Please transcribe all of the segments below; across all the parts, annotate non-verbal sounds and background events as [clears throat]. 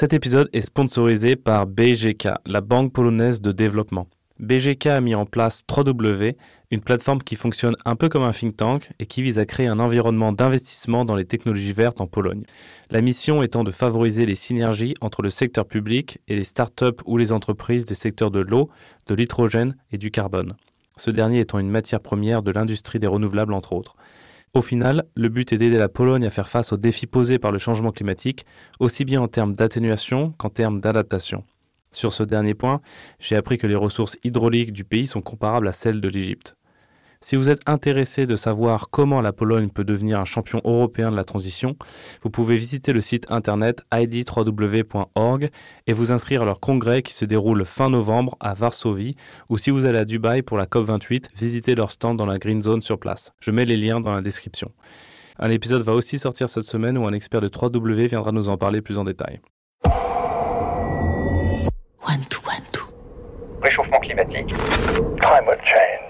Cet épisode est sponsorisé par BGK, la banque polonaise de développement. BGK a mis en place 3W, une plateforme qui fonctionne un peu comme un think tank et qui vise à créer un environnement d'investissement dans les technologies vertes en Pologne. La mission étant de favoriser les synergies entre le secteur public et les startups ou les entreprises des secteurs de l'eau, de l'hydrogène et du carbone. Ce dernier étant une matière première de l'industrie des renouvelables entre autres. Au final, le but est d'aider la Pologne à faire face aux défis posés par le changement climatique, aussi bien en termes d'atténuation qu'en termes d'adaptation. Sur ce dernier point, j'ai appris que les ressources hydrauliques du pays sont comparables à celles de l'Égypte. Si vous êtes intéressé de savoir comment la Pologne peut devenir un champion européen de la transition, vous pouvez visiter le site internet id3w.org et vous inscrire à leur congrès qui se déroule fin novembre à Varsovie ou si vous allez à Dubaï pour la COP28, visitez leur stand dans la Green Zone sur place. Je mets les liens dans la description. Un épisode va aussi sortir cette semaine où un expert de 3W viendra nous en parler plus en détail. Réchauffement climatique. Climate change.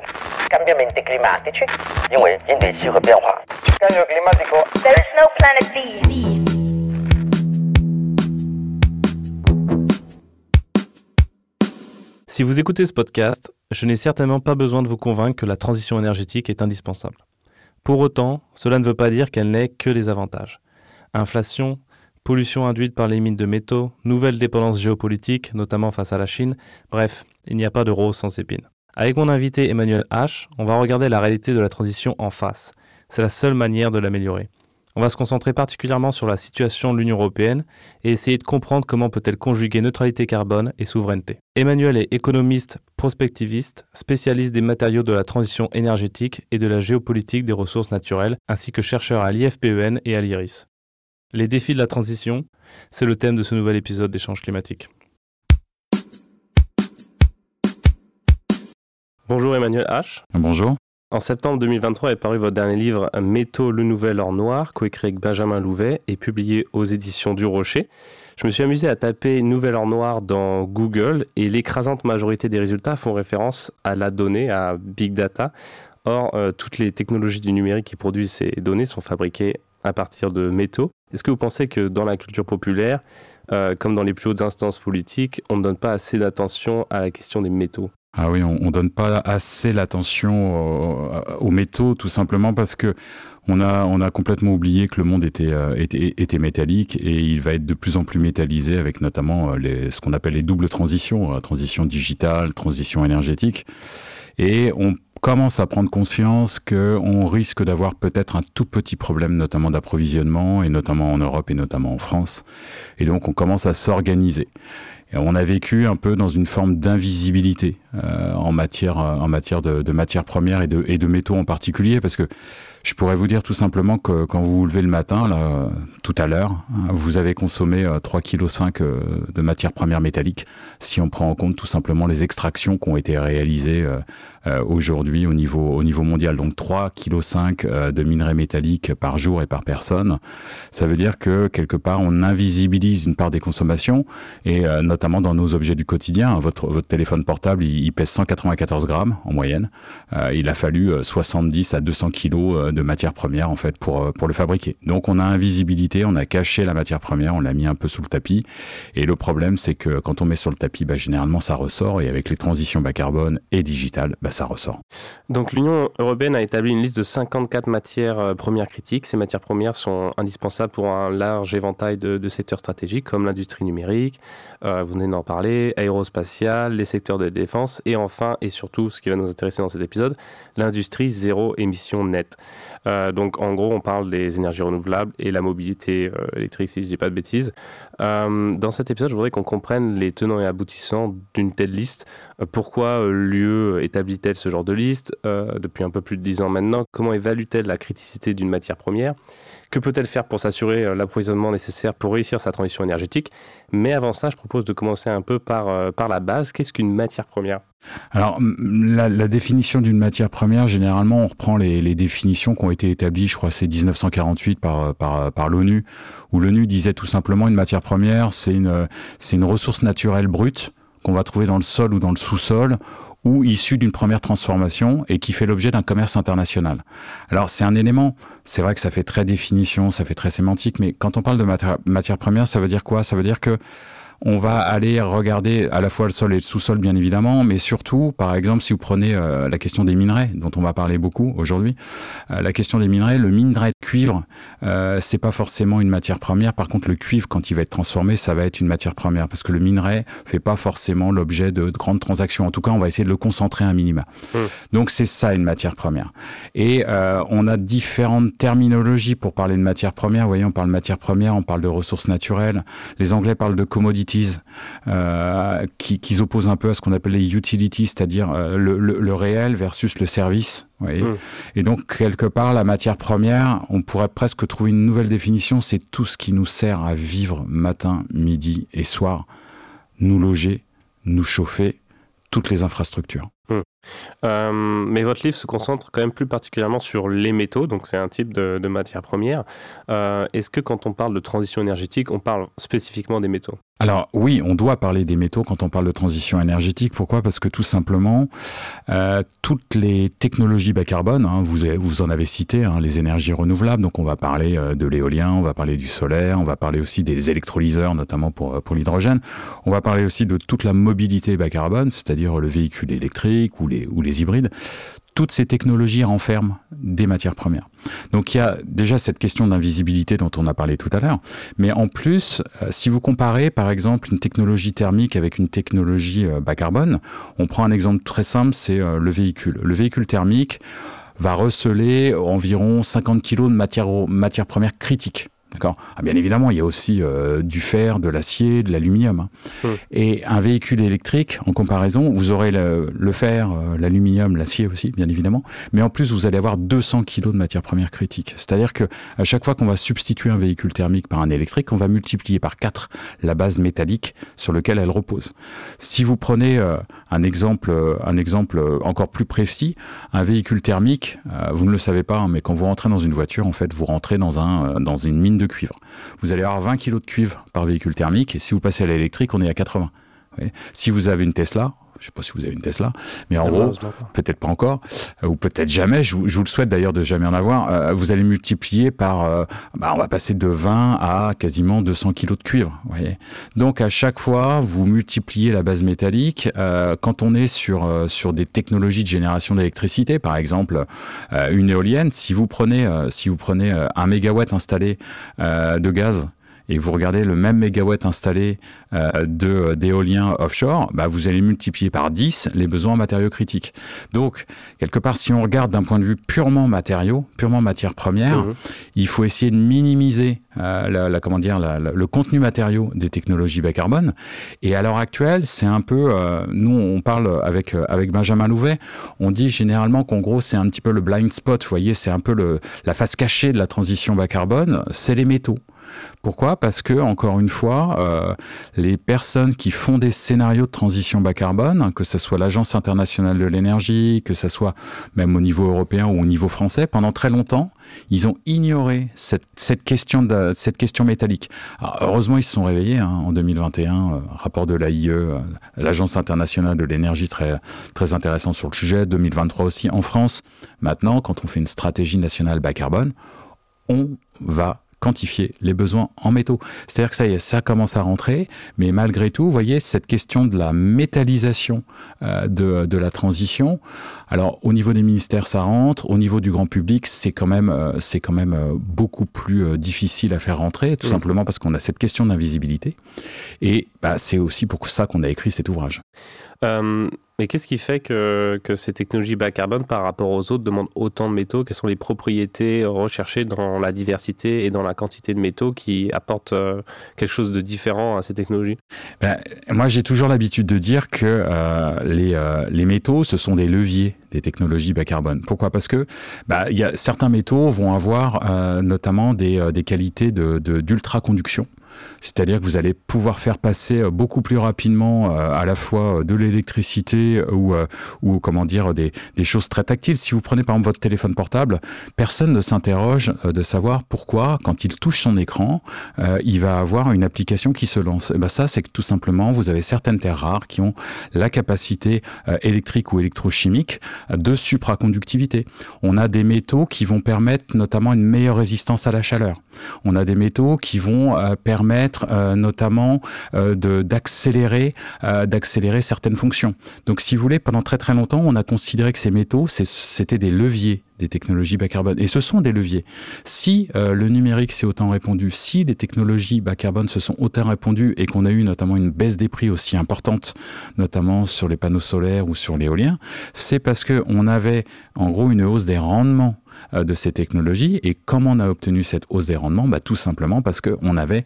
Si vous écoutez ce podcast, je n'ai certainement pas besoin de vous convaincre que la transition énergétique est indispensable. Pour autant, cela ne veut pas dire qu'elle n'ait que des avantages. Inflation, pollution induite par les mines de métaux, nouvelle dépendance géopolitique, notamment face à la Chine, bref, il n'y a pas de rose sans épines. Avec mon invité Emmanuel H, on va regarder la réalité de la transition en face. C'est la seule manière de l'améliorer. On va se concentrer particulièrement sur la situation de l'Union européenne et essayer de comprendre comment peut-elle conjuguer neutralité carbone et souveraineté. Emmanuel est économiste prospectiviste, spécialiste des matériaux de la transition énergétique et de la géopolitique des ressources naturelles, ainsi que chercheur à l'IFPEN et à l'IRIS. Les défis de la transition, c'est le thème de ce nouvel épisode d'échange climatique. Bonjour Emmanuel H. Bonjour. En septembre 2023 est paru votre dernier livre Métaux, le nouvel or noir, coécrit avec Benjamin Louvet et publié aux éditions du Rocher. Je me suis amusé à taper Nouvel or noir dans Google et l'écrasante majorité des résultats font référence à la donnée, à Big Data. Or, euh, toutes les technologies du numérique qui produisent ces données sont fabriquées à partir de métaux. Est-ce que vous pensez que dans la culture populaire, euh, comme dans les plus hautes instances politiques, on ne donne pas assez d'attention à la question des métaux? Ah oui, on, ne donne pas assez l'attention aux, métaux, tout simplement parce que on a, on a complètement oublié que le monde était, euh, était, était, métallique et il va être de plus en plus métallisé avec notamment euh, les, ce qu'on appelle les doubles transitions, la transition digitale, transition énergétique. Et on commence à prendre conscience qu'on risque d'avoir peut-être un tout petit problème, notamment d'approvisionnement, et notamment en Europe et notamment en France. Et donc on commence à s'organiser on a vécu un peu dans une forme d'invisibilité euh, en matière, en matière de, de matières premières et de, et de métaux en particulier, parce que je pourrais vous dire tout simplement que quand vous vous levez le matin, là, tout à l'heure, hein, vous avez consommé 3,5 kg euh, de matières premières métalliques, si on prend en compte tout simplement les extractions qui ont été réalisées euh, euh, aujourd'hui au niveau, au niveau mondial. Donc 3,5 kg de minerais métalliques par jour et par personne. Ça veut dire que quelque part, on invisibilise une part des consommations, et notamment dans nos objets du quotidien. Votre, téléphone portable, il, pèse 194 grammes en moyenne. il a fallu 70 à 200 kilos de matière première en fait pour euh, pour le fabriquer. Donc on a invisibilité, on a caché la matière première, on l'a mis un peu sous le tapis. Et le problème c'est que quand on met sur le tapis, bah, généralement ça ressort et avec les transitions bas carbone et digitales, bah, ça ressort. Donc l'Union européenne a établi une liste de 54 matières euh, premières critiques. Ces matières premières sont indispensables pour un large éventail de, secteurs stratégiques comme l'industrie numérique, euh, vous venez d'en parler, aérospatiale, les secteurs de défense et enfin et surtout ce qui va nous intéresser dans cet épisode, l'industrie zéro émission nette. Euh, donc en gros, on parle des énergies renouvelables et la mobilité électrique, si je ne dis pas de bêtises. Euh, dans cet épisode, je voudrais qu'on comprenne les tenants et aboutissants d'une telle liste. pourquoi l'UE établit-elle ce genre de liste depuis un peu plus de dix ans maintenant? Comment évalue-t-elle la criticité d'une matière première? Que peut-elle faire pour s'assurer l'approvisionnement nécessaire pour réussir sa transition énergétique? Mais avant ça, je propose de commencer un peu par, par la base. Qu'est-ce qu'une matière première? Alors, la, définition d'une matière première, généralement, on reprend les, définitions qui ont été établies, je crois, c'est 1948 par, par, par l'ONU, où l'ONU disait tout simplement une matière première, c'est une, c'est une ressource naturelle brute qu'on va trouver dans le sol ou dans le sous-sol ou issu d'une première transformation et qui fait l'objet d'un commerce international. Alors c'est un élément, c'est vrai que ça fait très définition, ça fait très sémantique, mais quand on parle de matière première, ça veut dire quoi? Ça veut dire que on va aller regarder à la fois le sol et le sous-sol, bien évidemment, mais surtout, par exemple, si vous prenez euh, la question des minerais, dont on va parler beaucoup aujourd'hui, euh, la question des minerais, le minerai de cuivre, euh, c'est pas forcément une matière première. Par contre, le cuivre, quand il va être transformé, ça va être une matière première, parce que le minerai fait pas forcément l'objet de, grandes transactions. En tout cas, on va essayer de le concentrer un minima. Mmh. Donc, c'est ça une matière première. Et on a différentes terminologies pour parler de matière première. Vous voyez, on parle de matière première, on parle de ressources naturelles. Les Anglais parlent de euh, qu'ils opposent un peu à ce qu'on appelle les utilities, c'est-à-dire euh, le, réel versus le service. Voyez hmm. Et donc, quelque part, la matière première, on pourrait presque trouver une nouvelle définition, c'est tout ce qui nous sert à vivre matin, midi et soir, nous loger, nous chauffer, toutes les infrastructures. Hmm. Euh, mais votre livre se concentre quand même plus particulièrement sur les métaux, donc c'est un type de, matière première. Est-ce que quand on parle de transition énergétique, on parle spécifiquement des métaux? Alors oui, on doit parler des métaux quand on parle de transition énergétique. Pourquoi? Parce que tout simplement, euh, toutes les technologies bas carbone, hein, vous, vous en avez cité, hein, les énergies renouvelables, donc on va parler euh, de l'éolien, on va parler du solaire, on va parler aussi des électrolyseurs, notamment pour, pour l'hydrogène. On va parler aussi de toute la mobilité bas carbone, c'est-à-dire le véhicule électrique ou les, ou les hybrides toutes ces technologies renferment des matières premières. Donc il y a déjà cette question d'invisibilité dont on a parlé tout à l'heure, mais en plus, euh, si vous comparez par exemple une technologie thermique avec une technologie euh, bas carbone, on prend un exemple très simple, c'est euh, le véhicule. Le véhicule thermique va receler environ 50 kg de matières matière première critiques. D'accord ah, Bien évidemment, il y a aussi euh, du fer, de l'acier, de l'aluminium. Hein. Hum. Et un véhicule électrique, en comparaison, vous aurez le, fer, euh, l'aluminium, l'acier aussi, bien évidemment. Mais en plus, vous allez avoir 200 kg de matières premières critiques. C'est-à-dire que à chaque fois qu'on va substituer un véhicule thermique par un électrique, on va multiplier par 4 la base métallique sur laquelle elle repose. Si vous prenez euh, un exemple, un exemple encore plus précis, un véhicule thermique, vous ne le savez pas, hein, mais quand vous rentrez dans une voiture, en fait, vous rentrez dans un dans une mine de cuivre. Vous allez avoir 20 kg de cuivre par véhicule thermique, et si vous passez à l'électrique, on est à 80. Si vous avez une Tesla, je ne sais pas si vous avez une Tesla, mais en gros, peut-être pas encore, euh, ou peut-être jamais, je vous, le souhaite d'ailleurs de jamais en avoir, euh, vous allez multiplier par, euh, bah, on va passer de 20 à quasiment 200 kilos de cuivre. Voyez Donc à chaque fois, vous multipliez la base métallique. quand on est sur, sur des technologies de génération d'électricité, par exemple une éolienne, si vous prenez, si vous prenez un mégawatt installé de gaz, et vous regardez le même mégawatt installé euh, de d'éolien offshore, bah vous allez multiplier par 10 les besoins en matériaux critiques. Donc, quelque part, si on regarde d'un point de vue purement matériaux, purement matière première, mhm. il faut essayer de minimiser euh, la, comment dire, le contenu matériaux des technologies bas carbone. Et à l'heure actuelle, c'est un peu, euh, nous on parle avec avec Benjamin Louvet, on dit généralement qu'en gros c'est un petit peu le blind spot. Vous voyez, c'est un peu le, la face cachée de la transition bas carbone, c'est les métaux. Pourquoi? Parce que, encore une fois, euh, les personnes qui font des scénarios de transition bas carbone, que ce soit l'Agence internationale de l'énergie, que ce soit même au niveau européen ou au niveau français, pendant très longtemps, ils ont ignoré cette, question, métallique. heureusement, ils se sont réveillés hein, en 2021, euh, rapport de l'AIE, euh, l'Agence internationale de l'énergie très intéressant sur le sujet, 2023 aussi en France. Maintenant, quand on fait une stratégie nationale bas carbone, on va quantifier les besoins en métaux. C'est-à-dire que ça y est, ça commence à rentrer, mais malgré tout, vous voyez, cette question de la métallisation euh, de, de, la transition, alors au niveau des ministères, ça rentre, au niveau du grand public, c'est quand même, euh, c'est quand même euh, beaucoup plus difficile à faire rentrer, tout simplement parce qu'on a cette question d'invisibilité. Et bah, c'est aussi pour ça qu'on a écrit cet ouvrage. Mais qu'est-ce qui fait que, que, ces technologies bas carbone par rapport aux autres demandent autant de métaux? Quelles sont les propriétés recherchées dans la diversité et dans la quantité de métaux qui apportent euh, quelque chose de différent à ces technologies? Ben, Moi, j'ai toujours l'habitude de dire que euh, les, euh, les, métaux, ce sont des leviers des technologies bas carbone. Pourquoi? Parce que bah, y a, certains métaux vont avoir notamment des, des qualités d'ultra-conduction. C'est-à-dire que vous allez pouvoir faire passer beaucoup plus rapidement à la fois de l'électricité ou, ou comment dire des, des choses très tactiles. Si vous prenez par exemple votre téléphone portable, personne ne s'interroge de savoir pourquoi, quand il touche son écran, il va avoir une application qui se lance. Et ben ça, c'est que tout simplement, vous avez certaines terres rares qui ont la capacité électrique ou électrochimique de supraconductivité. On a des métaux qui vont permettre notamment une meilleure résistance à la chaleur. On a des métaux qui vont euh, euh, notamment euh, d'accélérer d'accélérer certaines fonctions. Donc si vous voulez, pendant très très longtemps, on a considéré que ces métaux, c'était des leviers des technologies bas carbone. Et ce sont des leviers. Si le numérique s'est autant répandu, si les technologies bas carbone se sont autant répandues et qu'on a eu notamment une baisse des prix aussi importante, notamment sur les panneaux solaires ou sur l'éolien, c'est parce qu'on avait en gros une hausse des rendements euh, de ces technologies. Et comment on a obtenu cette hausse des rendements bah, Tout simplement parce qu'on avait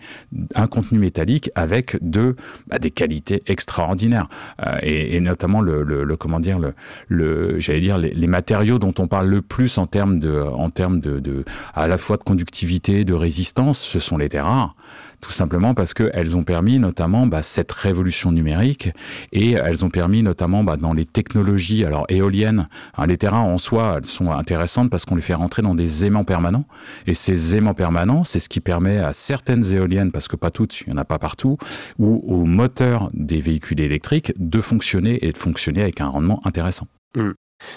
un contenu métallique avec de, bah, des qualités extraordinaires. Euh, et, notamment, le, le, comment dire, le, le j'allais dire, les, les, matériaux dont on parle le plus en termes, de, en termes de, de, à la fois de conductivité, de résistance, ce sont les terres rares tout simplement parce qu'elles ont permis notamment bah, cette révolution numérique et elles ont permis notamment bah, dans les technologies alors éoliennes, hein, les terrains en soi, elles sont intéressantes parce qu'on les fait rentrer dans des aimants permanents et ces aimants permanents, c'est ce qui permet à certaines éoliennes, parce que pas toutes, il n'y en a pas partout, ou aux moteurs des véhicules électriques de fonctionner et de fonctionner avec un rendement intéressant. Mmh.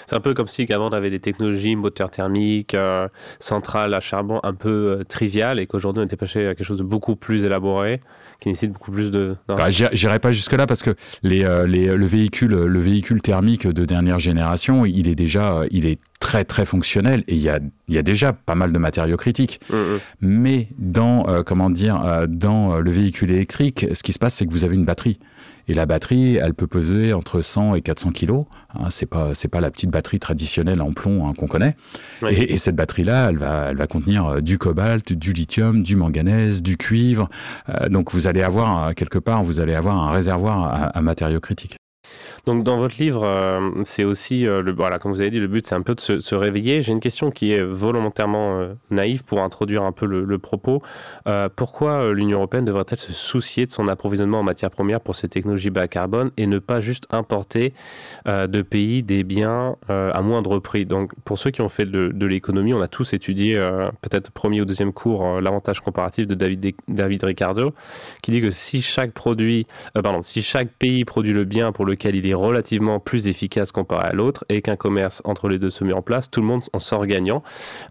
C'est un peu comme si avant on avait des technologies, moteurs thermiques, euh, centrales à charbon un peu euh, triviales et qu'aujourd'hui on était passé à quelque chose de beaucoup plus élaboré, qui nécessite beaucoup plus de. Bah, J'irai pas jusque là parce que les, euh, les, le véhicule, le véhicule thermique de dernière génération, il est déjà, il est très très fonctionnel et il y a, il y a déjà pas mal de matériaux critiques. Mm, mm. Mais dans comment dire, dans le véhicule électrique, ce qui se passe, c'est que vous avez une batterie. Et la batterie, elle peut peser entre 100 et 400 kilos. Hein, c'est pas c'est pas la petite batterie traditionnelle en plomb hein, qu'on connaît. Et, cette batterie-là, elle va elle va contenir euh, du cobalt, du lithium, du manganèse, du cuivre. Euh, donc vous allez avoir quelque part, vous allez avoir un réservoir à matériaux critiques. Donc dans votre livre, euh, c'est aussi, euh, le, voilà, comme vous avez dit, le but c'est un peu de se, réveiller. J'ai une question qui est volontairement euh, naïve pour introduire un peu le, propos. pourquoi l'Union européenne devrait-elle se soucier de son approvisionnement en matières premières pour ces technologies bas carbone et ne pas juste importer de pays des biens à moindre prix? Donc pour ceux qui ont fait de, l'économie, on a tous étudié, peut-être premier ou deuxième cours, l'avantage comparatif de David, David Ricardo, qui dit que si chaque produit, pardon, si chaque pays produit le bien pour lequel il est relativement plus efficace comparé à l'autre et qu'un commerce entre les deux se met en place, tout le monde en sort gagnant.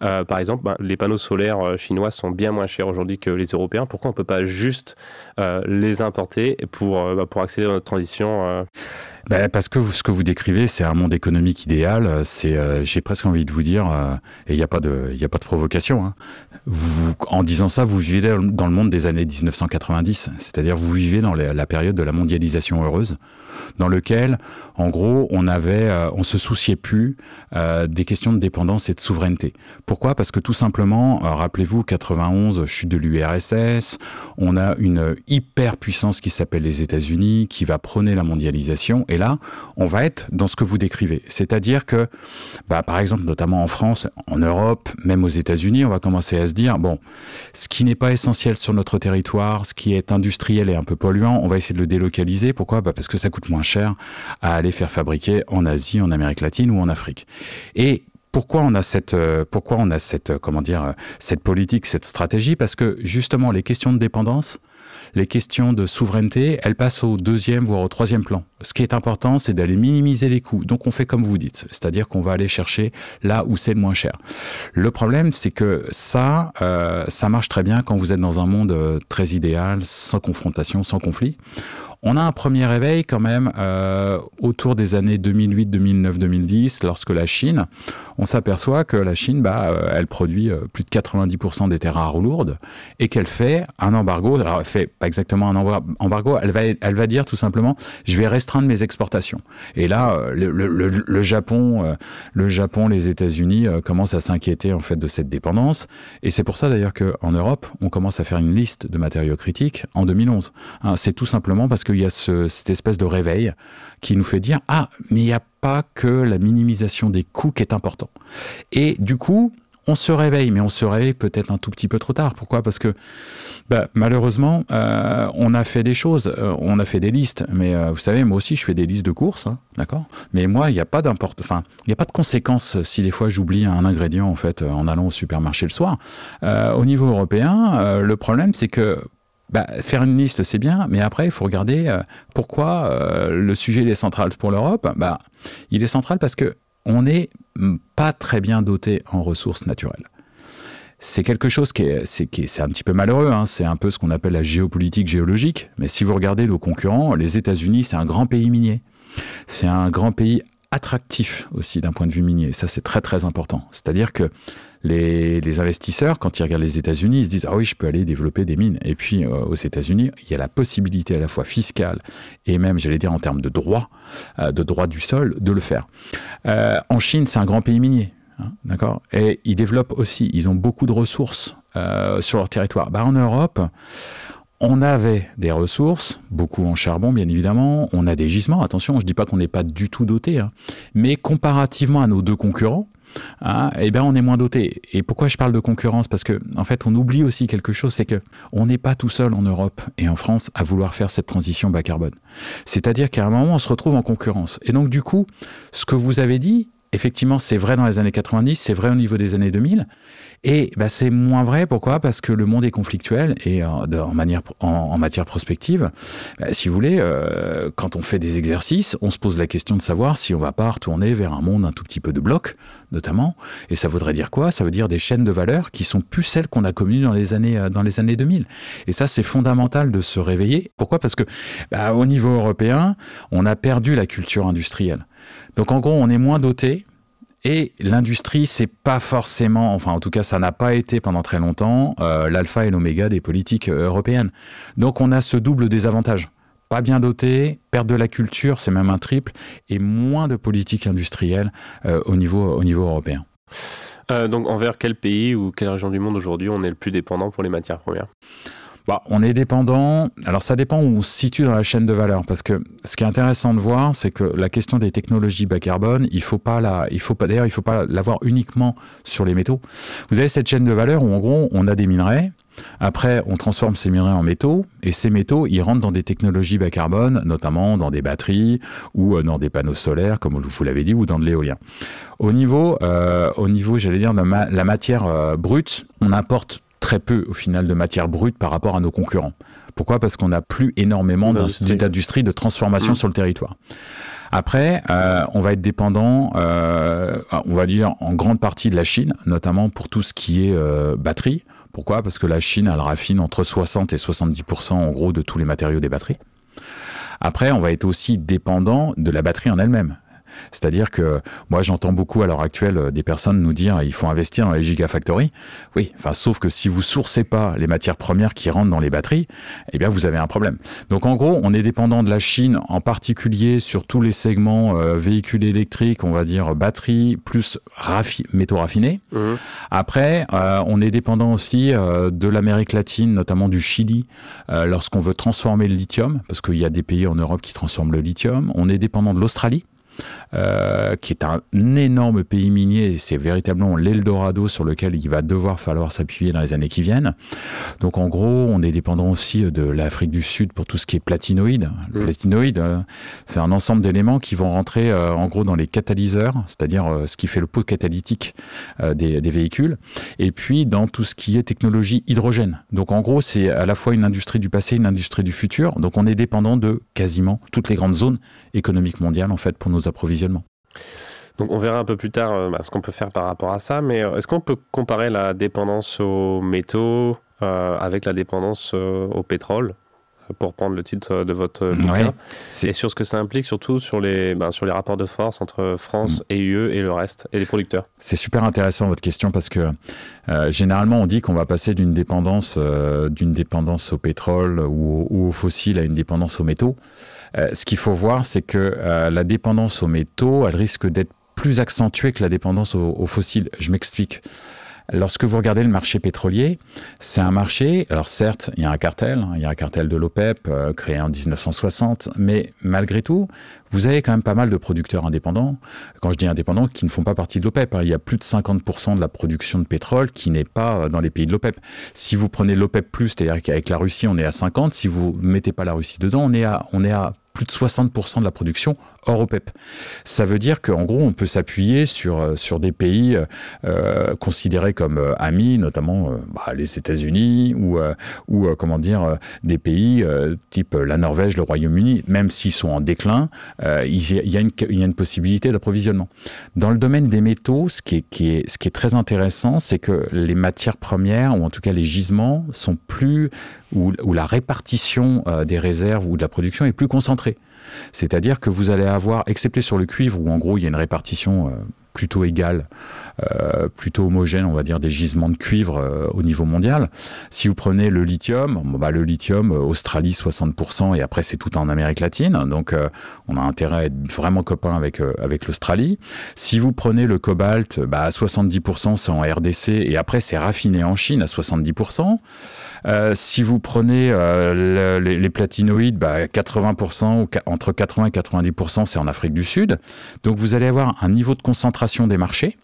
Euh, par exemple, ben, les panneaux solaires euh, chinois sont bien moins chers aujourd'hui que les Européens. Pourquoi on ne peut pas juste euh, les importer pour, bah, pour accélérer notre transition ben, parce que ce que vous décrivez, c'est un monde économique idéal. C'est, j'ai presque envie de vous dire, et il n'y a pas de, il a pas de provocation. Hein. Vous, en disant ça, vous vivez dans le monde des années 1990, c'est-à-dire vous vivez dans la période de la mondialisation heureuse dans lequel, en gros, on avait, euh, on se souciait plus euh, des questions de dépendance et de souveraineté. Pourquoi? Parce que tout simplement, euh, rappelez-vous, 91, chute de l'URSS, on a une hyper puissance qui s'appelle les États-Unis, qui va prôner la mondialisation, là, on va être dans ce que vous décrivez, c'est-à-dire que, bah, par exemple, notamment en France, en Europe, même aux États-Unis, on va commencer à se dire bon, ce qui n'est pas essentiel sur notre territoire, ce qui est industriel et un peu polluant, on va essayer de le délocaliser. Pourquoi? Bah Parce que ça coûte moins cher à aller faire fabriquer en Asie, en Amérique latine ou en Afrique. Et pourquoi on a cette, euh, pourquoi on a cette, euh, comment dire, euh, cette politique, cette stratégie? Parce que justement, les questions de dépendance, les questions de souveraineté, elles passent au deuxième, voire au troisième plan. Ce qui est important, c'est d'aller minimiser les coûts. Donc on fait comme vous dites, c'est-à-dire qu'on va aller chercher là où c'est le moins cher. Le problème, c'est que ça, ça marche très bien quand vous êtes dans un monde très idéal, sans confrontation, sans conflit. On a un premier réveil quand même euh, autour des années 2008, 2009, 2010, lorsque la Chine, on s'aperçoit que la Chine, bah, euh, elle produit euh, plus de 90% des terres rares ou lourdes et qu'elle fait un embargo. Alors, elle fait pas exactement un embargo, elle va, elle va dire tout simplement, je vais restreindre mes exportations. Et là, le, Japon, le Japon, les États-Unis commencent à s'inquiéter en fait de cette dépendance. Et c'est pour ça d'ailleurs qu'en Europe, on commence à faire une liste de matériaux critiques en 2011. Hein, c'est tout simplement parce qu'il y a cette espèce de réveil qui nous fait dire ah mais il n'y a pas que la minimisation des coûts qui est important. Et du coup on se réveille, mais on se réveille peut-être un tout petit peu trop tard. Pourquoi? Parce que bah, malheureusement, euh, on a fait des choses, euh, on a fait des listes, mais euh, vous savez, moi aussi, je fais des listes de courses, hein, d'accord? Mais moi, il n'y a pas d'importe, enfin, il n'y a pas de conséquences si des fois j'oublie un ingrédient en fait en allant au supermarché le soir. au niveau européen, le problème, c'est que bah, faire une liste, c'est bien, mais après, il faut regarder pourquoi le sujet est central pour l'Europe. Bah, il est central parce que on n'est pas très bien doté en ressources naturelles. C'est quelque chose qui est, c'est, c'est un petit peu malheureux. Hein. C'est un peu ce qu'on appelle la géopolitique géologique. Mais si vous regardez nos concurrents, les États-Unis, c'est un grand pays minier. C'est un grand pays attractif aussi d'un point de vue minier. Ça, c'est très très important. C'est-à-dire que les, investisseurs, quand ils regardent les États-Unis, ils se disent ah oui, je peux aller développer des mines. Et puis euh, aux États-Unis, il y a la possibilité à la fois fiscale et même, j'allais dire en termes de droit, euh, de droit du sol, de le faire. Euh, en Chine, c'est un grand pays minier. Hein, d'accord? Et ils développent aussi, ils ont beaucoup de ressources sur leur territoire. Bah, en Europe, on avait des ressources, beaucoup en charbon bien évidemment, on a des gisements, attention, je ne dis pas qu'on n'est pas du tout doté, hein. mais comparativement à nos deux concurrents, ah, eh bien on est moins doté. Et pourquoi je parle de concurrence? Parce que en fait, on oublie aussi quelque chose, c'est que on n'est pas tout seul en Europe et en France à vouloir faire cette transition bas carbone. C'est-à-dire qu'à un moment, on se retrouve en concurrence. Et donc du coup, ce que vous avez dit, effectivement, c'est vrai dans les années 90, c'est vrai au niveau des années 2000. Et bah, c'est moins vrai, pourquoi? Parce que le monde est conflictuel et euh, en, manière, en, matière prospective, bah, si vous voulez, euh, quand on fait des exercices, on se pose la question de savoir si on va pas retourner vers un monde un tout petit peu de blocs, notamment. Et ça voudrait dire quoi? Ça veut dire des chaînes de valeur qui sont plus celles qu'on a connues dans les années, euh, dans les années 2000. Et ça, c'est fondamental de se réveiller. Pourquoi? Parce que bah, au niveau européen, on a perdu la culture industrielle. Donc en gros, on est moins doté et l'industrie, c'est pas forcément, enfin en tout cas, ça n'a pas été pendant très longtemps euh, l'alpha et l'oméga des politiques euh, européennes. Donc on a ce double désavantage. Pas bien doté, perte de la culture, c'est même un triple, et moins de politique industrielle euh, au, niveau, au niveau européen. donc envers quel pays ou quelle région du monde aujourd'hui on est le plus dépendant pour les matières premières? Bah, on est dépendant. Alors ça dépend où on se situe dans la chaîne de valeur, parce que ce qui est intéressant de voir, c'est que la question des technologies bas carbone, il faut pas la, il faut pas d'ailleurs, il faut pas l'avoir uniquement sur les métaux. Vous avez cette chaîne de valeur où en gros on a des minerais. Après, on transforme ces minerais en métaux, et ces métaux, ils rentrent dans des technologies bas carbone, notamment dans des batteries ou euh, dans des panneaux solaires, comme vous l'avez dit, ou dans de l'éolien. Au niveau, euh, au niveau, j'allais dire, de la matière euh, brute, on importe très peu au final de matière brute par rapport à nos concurrents. Pourquoi? Parce qu'on n'a plus énormément d'industrie de transformation mmh. sur le territoire. Après, euh, on va être dépendant, euh, on va dire, en grande partie de la Chine, notamment pour tout ce qui est euh, batterie. Pourquoi? Parce que la Chine, elle raffine entre 60 et 70% en gros de tous les matériaux des batteries. Après, on va être aussi dépendant de la batterie en elle-même. C'est-à-dire que moi, j'entends beaucoup à l'heure actuelle euh, des personnes nous dire il faut investir dans les gigafactories. Oui, enfin, sauf que si vous sourcez pas les matières premières qui rentrent dans les batteries, eh bien, vous avez un problème. Donc, en gros, on est dépendant de la Chine, en particulier sur tous les segments euh, véhicules électriques, on va dire batteries plus métaux raffinés. Mmh. Après, euh, on est dépendant aussi de l'Amérique latine, notamment du Chili, lorsqu'on veut transformer le lithium, parce qu'il y a des pays en Europe qui transforment le lithium. On est dépendant de l'Australie euh, qui est un énorme pays minier. C'est véritablement l'Eldorado sur lequel il va devoir falloir s'appuyer dans les années qui viennent. Donc en gros, on est dépendant aussi de l'Afrique du Sud pour tout ce qui est platinoïde. Le mm. platinoïde, euh, c'est un ensemble d'éléments qui vont rentrer euh, en gros dans les catalyseurs, c'est-à-dire ce qui fait le pot catalytique des, des, véhicules, et puis dans tout ce qui est technologie hydrogène. Donc en gros, c'est à la fois une industrie du passé, une industrie du futur. Donc on est dépendant de quasiment toutes les grandes zones économiques mondiales en fait pour nos approvisionnements. Donc on verra un peu plus tard euh, bah, ce qu'on peut faire par rapport à ça, mais euh, est-ce qu'on peut comparer la dépendance aux métaux euh, avec la dépendance au pétrole pour prendre le titre de votre bouquin, et sur ce que ça implique surtout sur les, bah, sur les rapports de force entre France mm. et UE et le reste, et les producteurs? C'est super intéressant votre question parce que généralement on dit qu'on va passer d'une dépendance, d'une dépendance au pétrole ou, ou, aux fossiles à une dépendance aux métaux. Euh, ce qu'il faut voir, c'est que euh, la dépendance aux métaux, elle risque d'être plus accentuée que la dépendance aux, fossiles. Je m'explique. Lorsque vous regardez le marché pétrolier, c'est un marché, alors certes, il y a un cartel, hein, il y a un cartel de l'OPEP euh, créé en 1960, mais malgré tout, vous avez quand même pas mal de producteurs indépendants. Quand je dis indépendants, qui ne font pas partie de l'OPEP. hein. Il y a plus de 50% de la production de pétrole qui n'est pas euh, dans les pays de l'OPEP. Si vous prenez l'OPEP+, c'est-à-dire qu'avec la Russie, on est à 50. Si vous mettez pas la Russie dedans, on est à, on est à plus de 60% de la production hors OPEP. Ça veut dire qu'en gros, on peut s'appuyer sur, euh, sur des pays euh, euh, considérés comme euh, amis, notamment bah, les États-Unis ou, euh, ou comment dire, des pays euh, type la Norvège, le Royaume-Uni, même s'ils sont en déclin, il y a- une, il y a une possibilité d'approvisionnement. Dans le domaine des métaux, ce qui est, qui est, ce qui est très intéressant, c'est que les matières premières, ou en tout cas les gisements, sont plus, où la répartition des réserves ou de la production est plus concentrée. C'est-à-dire que vous allez avoir, excepté sur le cuivre, où en gros il y a une répartition euh, plutôt égale, euh, plutôt homogène, on va dire, des gisements de cuivre euh, au niveau mondial. Si vous prenez le lithium, bah, le lithium, Australie 60%, et après c'est tout en Amérique latine, donc on a intérêt à être vraiment copain avec, avec l'Australie. Si vous prenez le cobalt, bah, à 70% c'est en RDC, et après c'est raffiné en Chine à 70%. Euh, si vous prenez euh, le- les, les platinoïdes, bah, 80% ou ca- entre 80 et 90%, c'est en Afrique du Sud. Donc vous allez avoir un niveau de concentration des marchés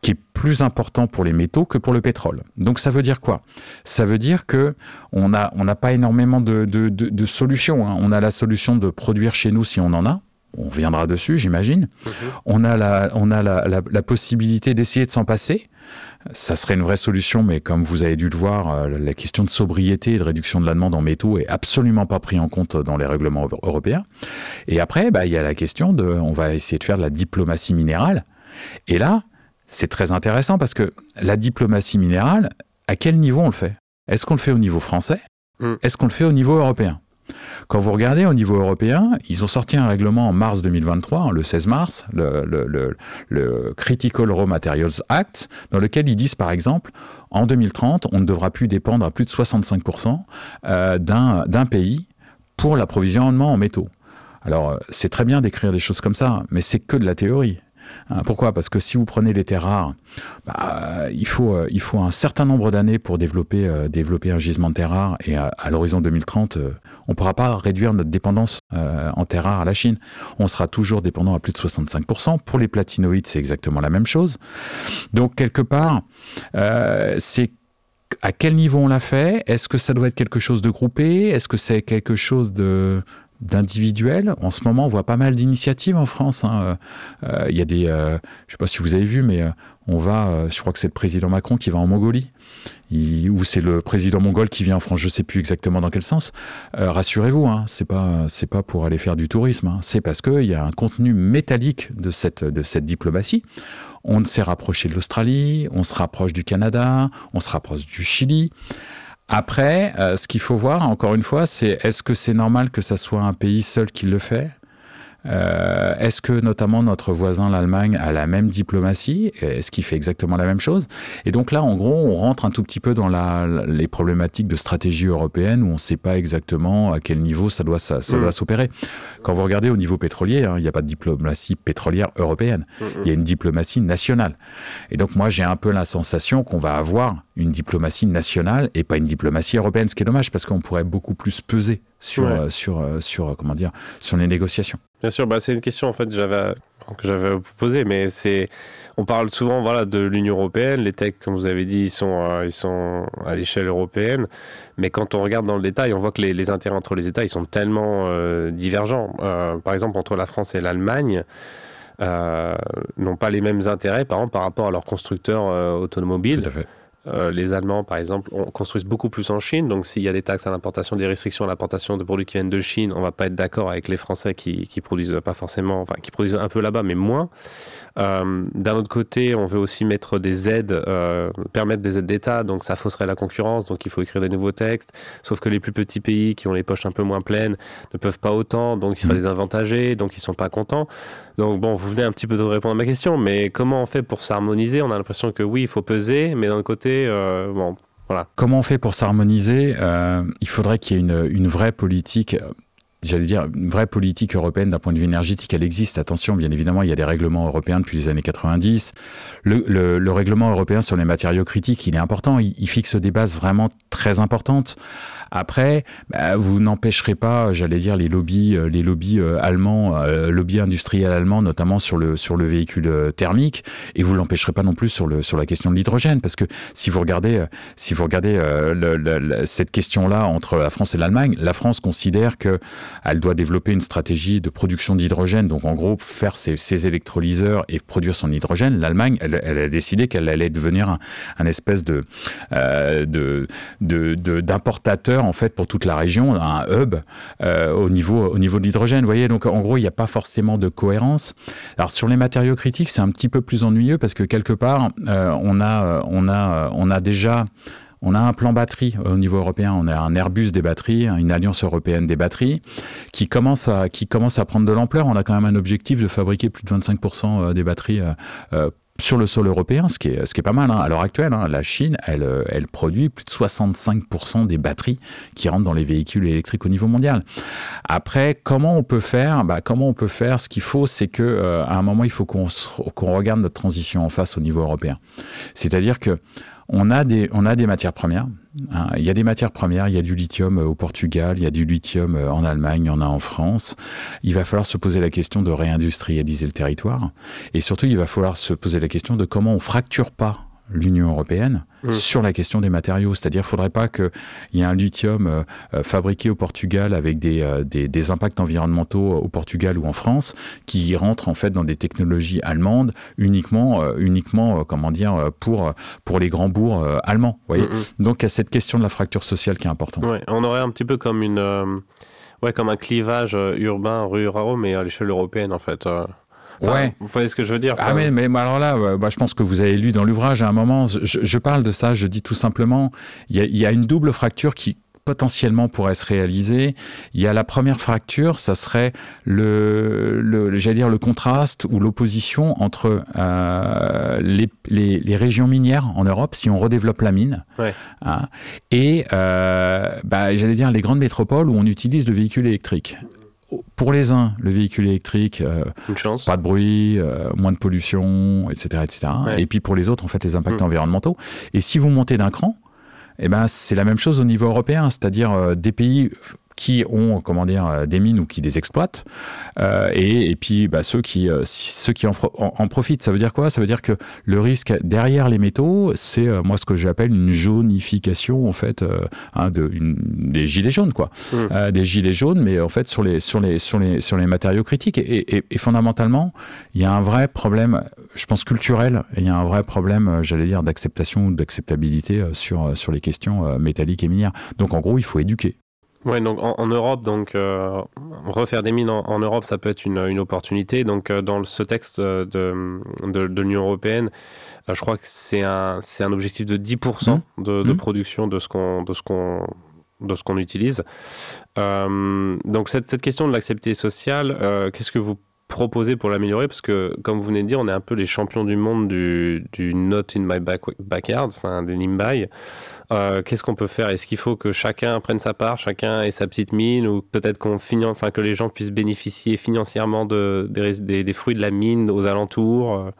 qui est plus important pour les métaux que pour le pétrole. Donc ça veut dire quoi? Ça veut dire que on n'a on pas énormément de, de- de- de solutions. hein. On a la solution de produire chez nous si on en a. On viendra dessus, j'imagine. On a la, on a la, la- la possibilité d'essayer de s'en passer. Ça serait une vraie solution, mais comme vous avez dû le voir, euh, la question de sobriété et de réduction de la demande en métaux est absolument pas pris en compte dans les règlements euro- européens. Et après, bah, il y a la question de, on va essayer de faire de la diplomatie minérale. Et là, c'est très intéressant parce que la diplomatie minérale, à quel niveau on le fait? Est-ce qu'on le fait au niveau français? Mm. Est-ce qu'on le fait au niveau européen? Quand vous regardez au niveau européen, ils ont sorti un règlement en mars 2023, hein, le 16 mars, le, le- Critical Raw Materials Act, dans lequel ils disent par exemple, en 2030, on ne devra plus dépendre à plus de 65% euh, d'un d'un pays pour l'approvisionnement en métaux. Alors, euh, c'est très bien d'écrire des choses comme ça, mais c'est que de la théorie. Hein, pourquoi? Parce que si vous prenez les terres rares, bah, il, faut, euh, il faut un certain nombre d'années pour développer, euh, développer un gisement de terres rares. Et à, l'horizon 2030, euh, on ne pourra pas réduire notre dépendance en terres rares à la Chine. On sera toujours dépendant à plus de 65%. Pour les platinoïdes, c'est exactement la même chose. Donc, quelque part, c'est à quel niveau on l'a fait? Est-ce que ça doit être quelque chose de groupé? Est-ce que c'est quelque chose de d'individuel En ce moment, on voit pas mal d'initiatives en France. hein. Euh, Il y a des, euh, je sais pas si vous avez vu, mais euh, on va, euh, je crois que c'est le président Macron qui va en Mongolie, ou c'est le président mongol qui vient en France. Je sais plus exactement dans quel sens. Rassurez-vous, hein, c'est pas, c'est pas pour aller faire du tourisme. hein. C'est parce qu'il y a un contenu métallique de cette, de cette diplomatie. On s'est rapproché de l'Australie, on se rapproche du Canada, on se rapproche du Chili. Après, euh, ce qu'il faut voir, encore une fois, c'est est-ce que c'est normal que ça soit un pays seul qui le fait? Euh, Est-ce que notamment notre voisin l'Allemagne a la même diplomatie? Est-ce qu'il fait exactement la même chose? Et donc là, en gros, on rentre un tout petit peu dans la, les problématiques de stratégie européenne où on ne sait pas exactement à quel niveau ça doit, ça, ça Mm. doit s'opérer. Quand vous regardez au niveau pétrolier, hein, il n'y a pas de diplomatie pétrolière européenne. Il y a une diplomatie nationale. Et donc moi, j'ai un peu la sensation qu'on va avoir une diplomatie nationale et pas une diplomatie européenne, ce qui est dommage parce qu'on pourrait beaucoup plus peser sur, Ouais. euh, sur, euh, sur, euh, comment dire, sur les négociations. Bien sûr, bah, c'est une question en fait que j'avais poser, mais c'est on parle souvent voilà de l'Union européenne, les techs comme vous avez dit ils sont euh, ils sont à l'échelle européenne, mais quand on regarde dans le détail, on voit que les, les intérêts entre les États ils sont tellement euh, divergents. Euh, par exemple entre la France et l'Allemagne. n'ont pas les mêmes intérêts par exemple par rapport à leurs constructeurs automobiles. Tout à fait. Euh, les Allemands, par exemple, on construisent beaucoup plus en Chine. Donc, s'il y a des taxes à l'importation, des restrictions à l'importation de produits qui viennent de Chine, on va pas être d'accord avec les Français qui, qui produisent pas forcément, enfin, qui produisent un peu là-bas, mais moins. Euh, D'un autre côté, on veut aussi mettre des aides, euh, permettre des aides d'État. Donc, ça fausserait la concurrence. Donc, il faut écrire des nouveaux textes. Sauf que les plus petits pays qui ont les poches un peu moins pleines ne peuvent pas autant. Donc, ils seraient Mhm. désavantagés. Donc, ils sont pas contents. Donc, bon, vous venez un petit peu de répondre à ma question. Mais comment on fait pour s'harmoniser? On a l'impression que oui, il faut peser. Mais d'un côté, euh, bon, Comment on fait pour s'harmoniser? Euh, Il faudrait qu'il y ait une, vraie politique. j'allais dire, une vraie politique européenne d'un point de vue énergétique, elle existe. Attention, bien évidemment, il y a des règlements européens depuis les années 90. Le, le, le règlement européen sur les matériaux critiques, il est important. Il fixe des bases vraiment très importantes. Après, bah, vous n'empêcherez pas, j'allais dire, les lobbies, euh, les lobbies euh, allemands, euh, lobbies industriels allemands, notamment sur le sur le véhicule thermique, et vous l'empêcherez pas non plus sur le sur la question de l'hydrogène, parce que si vous regardez, si vous regardez le- le- cette question-là entre la France et l'Allemagne, la France considère que elle doit développer une stratégie de production d'hydrogène, donc en gros faire ses, ses électrolyseurs et produire son hydrogène. L'Allemagne, elle, elle a décidé qu'elle allait devenir un, un espèce de euh, de de- de- d'importateur en fait pour toute la région, un hub euh, au niveau au niveau de l'hydrogène. Vous voyez, donc en gros, il n'y a pas forcément de cohérence. Alors sur les matériaux critiques, c'est un petit peu plus ennuyeux parce que quelque part, euh, on a euh, on a on a déjà on a un plan batterie au niveau européen, on a un Airbus des batteries, une alliance européenne des batteries, qui commence à, qui commence à prendre de l'ampleur. On a quand même un objectif de fabriquer plus de 25% des batteries sur le sol européen, ce qui est, ce qui est pas mal. Hein. À l'heure actuelle, hein, la Chine, elle, euh, elle produit plus de 65% des batteries qui rentrent dans les véhicules électriques au niveau mondial. Après, comment on peut faire bah, Comment on peut faire? Ce qu'il faut, c'est que euh, à un moment, il faut qu'on regarde notre transition en face au niveau européen. C'est-à-dire que on a des, on a des matières premières. Hein. Il y a des matières premières, il y a du lithium euh, au Portugal, il y a du lithium euh, en Allemagne, il y en a en France. Il va falloir se poser la question de réindustrialiser le territoire. Et surtout, il va falloir se poser la question de comment on fracture pas l'Union européenne Mmh. sur la question des matériaux. C'est-à-dire, il faudrait pas qu'il y ait un lithium euh, euh, fabriqué au Portugal avec des, euh, des, des impacts environnementaux au Portugal ou en France qui rentre en fait dans des technologies allemandes uniquement, euh, uniquement comment dire, pour, pour les grands bourgs allemands. Voyez Mm, mm. Donc, il y a cette question de la fracture sociale qui est importante. Ouais, on aurait un petit peu comme une, ouais, comme un clivage euh, urbain rural, mais à l'échelle européenne en fait. Euh. Enfin, Ouais. Vous voyez ce que je veux dire Ah Enfin, mais, mais alors là, euh, bah, je pense que vous avez lu dans l'ouvrage à un moment, je, je parle de ça, je dis tout simplement, il y y a une double fracture qui potentiellement pourrait se réaliser. Il y a la première fracture, ça serait le, le j'allais dire le contraste ou l'opposition entre euh, les, les, les régions minières en Europe, si on redéveloppe la mine, Ouais. hein, et euh, bah, j'allais dire les grandes métropoles où on utilise le véhicule électrique. Pour les uns, le véhicule électrique, euh, Une chance. pas de bruit, euh, moins de pollution, etc., etc. Ouais. Et puis pour les autres, en fait, les impacts Mm. environnementaux. Et si vous montez d'un cran, eh ben c'est la même chose au niveau européen, c'est-à-dire euh, des pays qui ont comment dire euh, des mines ou qui les exploitent. Euh, et, et puis bah, ceux qui euh, ceux qui en, fro- en, en profitent. Ça veut dire quoi? Ça veut dire que le risque derrière les métaux c'est euh, moi ce que j'appelle une jaunification en fait euh, hein, de une- des gilets jaunes quoi. Mm. Euh, des gilets jaunes mais en fait sur les sur les sur les sur les matériaux critiques. Et, et- et fondamentalement il y a un vrai problème je pense culturel il y a un vrai problème j'allais dire d'acceptation ou d'acceptabilité sur sur les questions métalliques et minières. Donc en gros il faut éduquer Ouais, donc en, en Europe, donc euh, refaire des mines en, en Europe, ça peut être une, une opportunité. Donc euh, dans ce texte euh, de, de, de l'Union européenne, je crois que c'est un, c'est un objectif de 10% de, de Mhm. production de ce qu'on, de ce qu'on, de ce qu'on utilise. Euh, donc cette, cette question de l'accepté sociale, euh, qu'est-ce que vous proposez pour l'améliorer Parce que comme vous venez de dire, on est un peu les champions du monde du, not in my back- backyard, enfin du NIMBY. Euh, qu'est-ce qu'on peut faire? Est-ce qu'il faut que chacun prenne sa part, chacun ait sa petite mine, ou peut-être qu'on enfin que les gens puissent bénéficier financièrement de, des, des- des fruits de la mine aux alentours euh?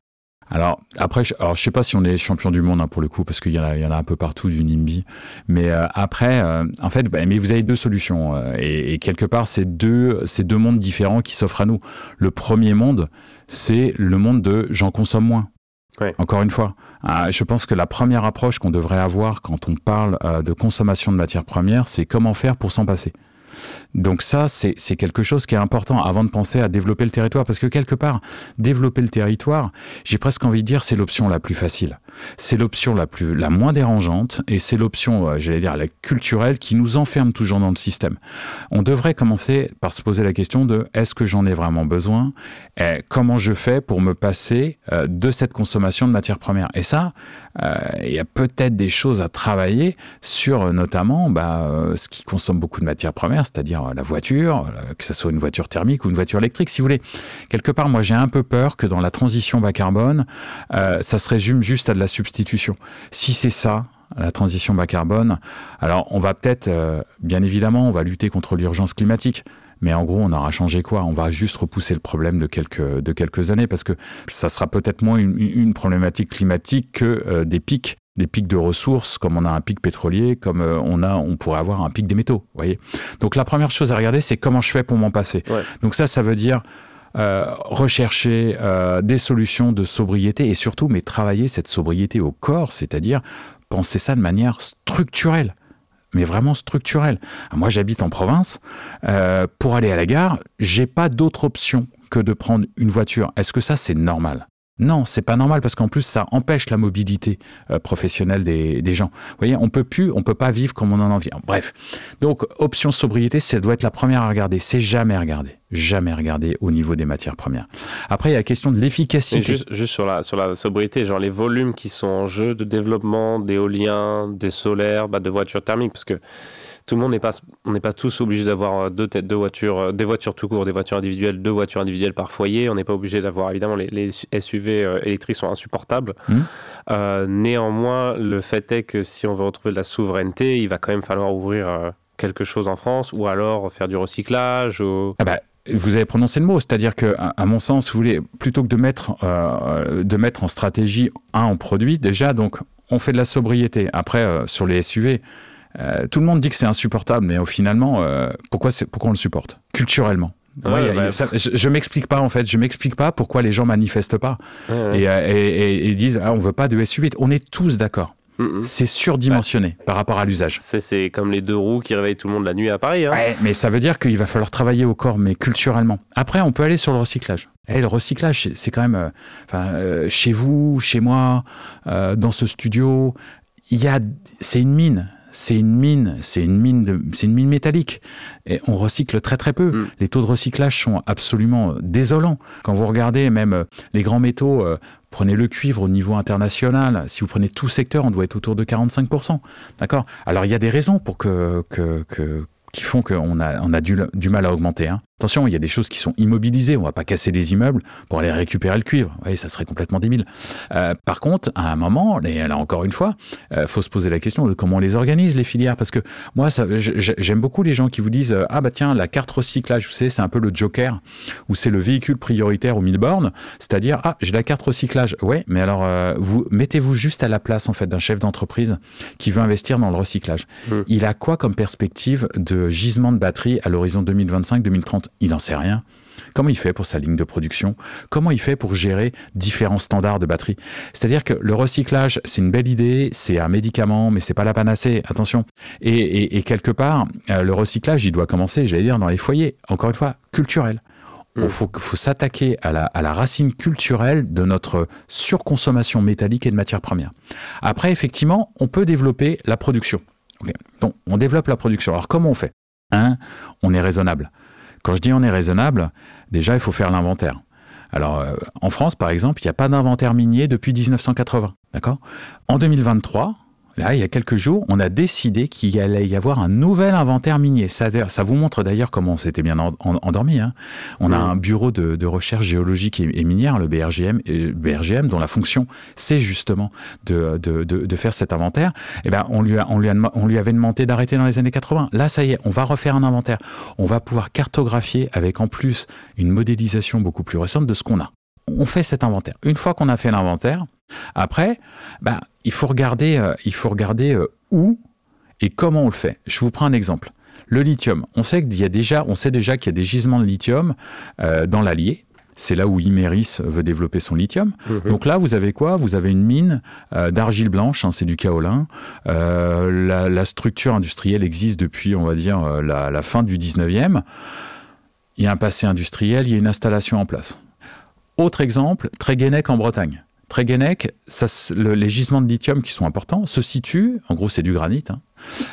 Alors après, je, alors je sais pas si on est champion du monde hein, pour le coup, parce qu'il y, en a- il y en a un peu partout du NIMBY. Mais euh, après, euh, en fait, bah, mais vous avez deux solutions euh, et, et quelque part, c'est deux, c'est deux mondes différents qui s'offrent à nous. Le premier monde, c'est le monde de j'en consomme moins. Ouais. Encore une fois, euh, je pense que la première approche qu'on devrait avoir quand on parle euh, de consommation de matières premières, c'est comment faire pour s'en passer. Donc ça, c'est quelque chose qui est important avant de penser à développer le territoire, parce que quelque part, développer le territoire, j'ai presque envie de dire, c'est l'option la plus facile. C'est l'option la plus, la moins dérangeante, et c'est l'option, euh, j'allais dire, la culturelle, qui nous enferme toujours dans le système. On devrait commencer par se poser la question de est-ce que j'en ai vraiment besoin Et Comment je fais pour me passer euh, de cette consommation de matières premières? Et ça, euh, il y a peut-être des choses à travailler sur notamment bah, ce qui consomme beaucoup de matières premières, c'est-à-dire la voiture, que ce soit une voiture thermique ou une voiture électrique, si vous voulez. Quelque part, moi, j'ai un peu peur que dans la transition bas carbone, ça se résume juste à de la substitution. Si c'est ça, la transition bas carbone, alors on va peut-être, euh, bien évidemment, on va lutter contre l'urgence climatique. Mais en gros, on aura changé quoi? On va juste repousser le problème de quelques, de quelques années parce que ça sera peut-être moins une, une problématique climatique que euh, des pics des pics de ressources, comme on a un pic pétrolier, comme euh, on a, on pourrait avoir un pic des métaux. Voyez? Donc la première chose à regarder, c'est comment je fais pour m'en passer? Ouais. Donc ça, ça veut dire euh, rechercher euh, des solutions de sobriété et surtout, mais travailler cette sobriété au corps, c'est-à-dire penser ça de manière structurelle. Mais vraiment structurelle. Moi, j'habite en province. Euh, pour aller à la gare, j'ai pas d'autre option que de prendre une voiture. Est-ce que ça, c'est normal? Non, c'est pas normal parce qu'en plus ça empêche la mobilité euh, professionnelle des, gens. Vous voyez, on peut plus, on peut pas vivre comme on en a envie. Bref, donc option sobriété, ça doit être la première à regarder. C'est jamais regarder, jamais regarder au niveau des matières premières. Après, il y a la question de l'efficacité. Juste, juste, sur la sur la sobriété, genre les volumes qui sont en jeu de développement d'éolien, des solaires, bah, de voitures thermiques, parce que tout le monde n'est pas, on n'est pas tous obligés d'avoir deux têtes, deux voitures, des voitures tout court, des voitures individuelles, deux voitures individuelles par foyer. On n'est pas obligé d'avoir, évidemment, les, les, SUV euh, électriques sont insupportables. Mmh. Euh, néanmoins, le fait est que si on veut retrouver de la souveraineté, il va quand même falloir ouvrir euh, quelque chose en France ou alors faire du recyclage. Ou... Ah bah. Vous avez prononcé le mot, c'est-à-dire que, à mon sens, vous voulez plutôt que de mettre, euh, de mettre en stratégie un en produit, déjà, donc on fait de la sobriété. Après, euh, sur les SUV, euh, tout le monde dit que c'est insupportable, mais au finalement, euh, pourquoi, pourquoi on le supporte? Culturellement. Ouais, bah, ça, je, je m'explique pas en fait, je m'explique pas pourquoi les gens manifestent pas ouais, et, et, et, et, disent ah, on veut pas de SUV. On est tous d'accord. Mm -hmm. C'est surdimensionné par rapport à l'usage. C'est comme les deux roues qui réveillent tout le monde la nuit à Paris. Hein. Ouais, mais ça veut dire qu'il va falloir travailler au corps, mais culturellement. Après, on peut aller sur le recyclage. Et le recyclage, c'est quand même, euh, euh, chez vous, chez moi, euh, dans ce studio, c'est une mine c'est une mine, c'est une mine, de, c'est une mine métallique. Et on recycle très très peu. Mm. Les taux de recyclage sont absolument désolants. Quand vous regardez même les grands métaux, euh, prenez le cuivre au niveau international. Si vous prenez tout secteur, on doit être autour de 45%. D'accord? Alors il y a des raisons pour que, que, que qui font qu'on a, on a du, du mal à augmenter. Hein. Attention, il y a des choses qui sont immobilisées. On va pas casser des immeubles pour aller récupérer le cuivre. Oui, ça serait complètement débile. Euh, par contre, à un moment, et là encore une fois, euh, faut se poser la question de comment on les organise les filières. Parce que moi, j'aime beaucoup les gens qui vous disent ah bah tiens la carte recyclage, vous savez, c'est un peu le joker ou c'est le véhicule prioritaire aux 1000 bornes. C'est-à-dire ah j'ai la carte recyclage. Ouais, mais alors euh, vous mettez-vous juste à la place en fait d'un chef d'entreprise qui veut investir dans le recyclage. Mmh. Il a quoi comme perspective de gisement de batterie à l'horizon 2025-2030 il n'en sait rien. Comment il fait pour sa ligne de production? Comment il fait pour gérer différents standards de batterie? C'est-à-dire que le recyclage, c'est une belle idée, c'est un médicament, mais c'est pas la panacée. Attention. Et, et, et quelque part, euh, le recyclage, il doit commencer, j'allais dire, dans les foyers. Encore une fois, culturel. Il mmh. faut, faut s'attaquer à la, à la racine culturelle de notre surconsommation métallique et de matières premières. Après, effectivement, on peut développer la production. Okay. Donc, on développe la production. Alors, comment on fait? Un, on est raisonnable. Quand je dis on est raisonnable, déjà, il faut faire l'inventaire. Alors, euh, en France, par exemple, il n'y a pas d'inventaire minier depuis 1980. D'accord? En 2023, Là, il y a quelques jours, on a décidé qu'il allait y avoir un nouvel inventaire minier. Ça, ça vous montre d'ailleurs comment on s'était bien endormi. Hein. On oui. a un bureau de, de, recherche géologique et, et minière, le BRGM, et BRGM, dont la fonction, c'est justement de, de, de, faire cet inventaire. Et ben, on lui, a, on, lui a, on lui avait demandé d'arrêter dans les années 80. Là, ça y est, on va refaire un inventaire. On va pouvoir cartographier avec en plus une modélisation beaucoup plus récente de ce qu'on a on fait cet inventaire. Une fois qu'on a fait l'inventaire, après, bah, il faut regarder, euh, il faut regarder euh, où et comment on le fait. Je vous prends un exemple. Le lithium. On sait qu'il y a déjà, on sait déjà qu'il y a des gisements de lithium euh, dans l'Allier. C'est là où Imeris veut développer son lithium. Mmh. Donc là, vous avez quoi? Vous avez une mine euh, d'argile blanche, hein, c'est du kaolin. Euh, la, la, structure industrielle existe depuis, on va dire, la, la fin du 19e. Il y a un passé industriel, il y a une installation en place. Autre exemple, Tréguenec en Bretagne. Tréguenec, ça, le, les gisements de lithium qui sont importants se situent, en gros c'est du granit, hein,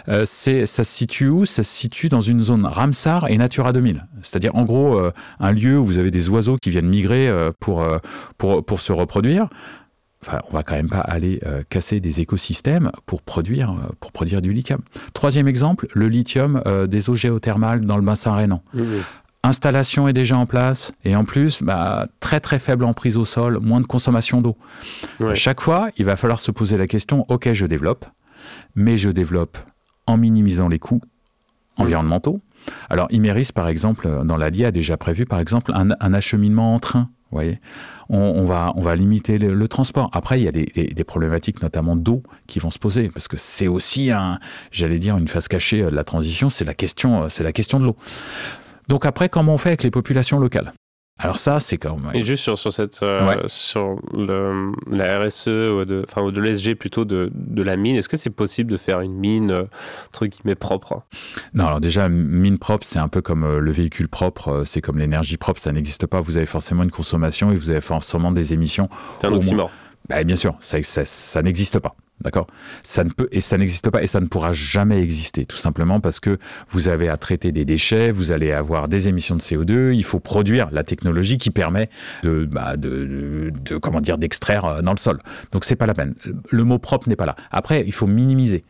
euh, ça se situe où? Ça se situe dans une zone Ramsar et Natura 2000. C'est-à-dire en gros euh, un lieu où vous avez des oiseaux qui viennent migrer euh, pour, pour, pour se reproduire. Enfin, on va quand même pas aller casser des écosystèmes pour produire, pour produire du lithium. Troisième exemple, le lithium des eaux géothermales dans le bassin rhénan. Installation est déjà en place et en plus bah, très très faible emprise au sol, moins de consommation d'eau. Ouais. Chaque fois, il va falloir se poser la question ok, je développe, mais je développe en minimisant les coûts environnementaux, Alors Imeris, par exemple, dans l'Allier a déjà prévu, par exemple, un, un acheminement en train. Vous voyez on, on va, on va limiter le, le transport. Après, il y a des, des, des problématiques, notamment d'eau, qui vont se poser, parce que c'est aussi un, j'allais dire, une face cachée de la transition, c'est la question, c'est la question de l'eau. Donc après, comment on fait avec les populations locales? Alors ça, c'est quand même... Et juste sur, sur cette euh, Ouais. sur le, la RSE ou de enfin ou de l'ESG plutôt de, de la mine, est-ce que c'est possible de faire une mine euh, entre guillemets propre? Non, alors déjà, mine propre, c'est un peu comme euh, le véhicule propre, c'est comme l'énergie propre, ça n'existe pas. Vous avez forcément une consommation et vous avez forcément des émissions. C'est un oxymore. Bah, bien sûr, ça, ça, ça n'existe pas. D'accord? Ça ne peut et ça n'existe pas et ça ne pourra jamais exister, tout simplement parce que vous avez à traiter des déchets, vous allez avoir des émissions de CO2. Il faut produire la technologie qui permet de, bah, de, de- de- comment dire d'extraire euh, dans le sol. Donc c'est pas la peine. Le mot propre n'est pas là. Après, il faut minimiser.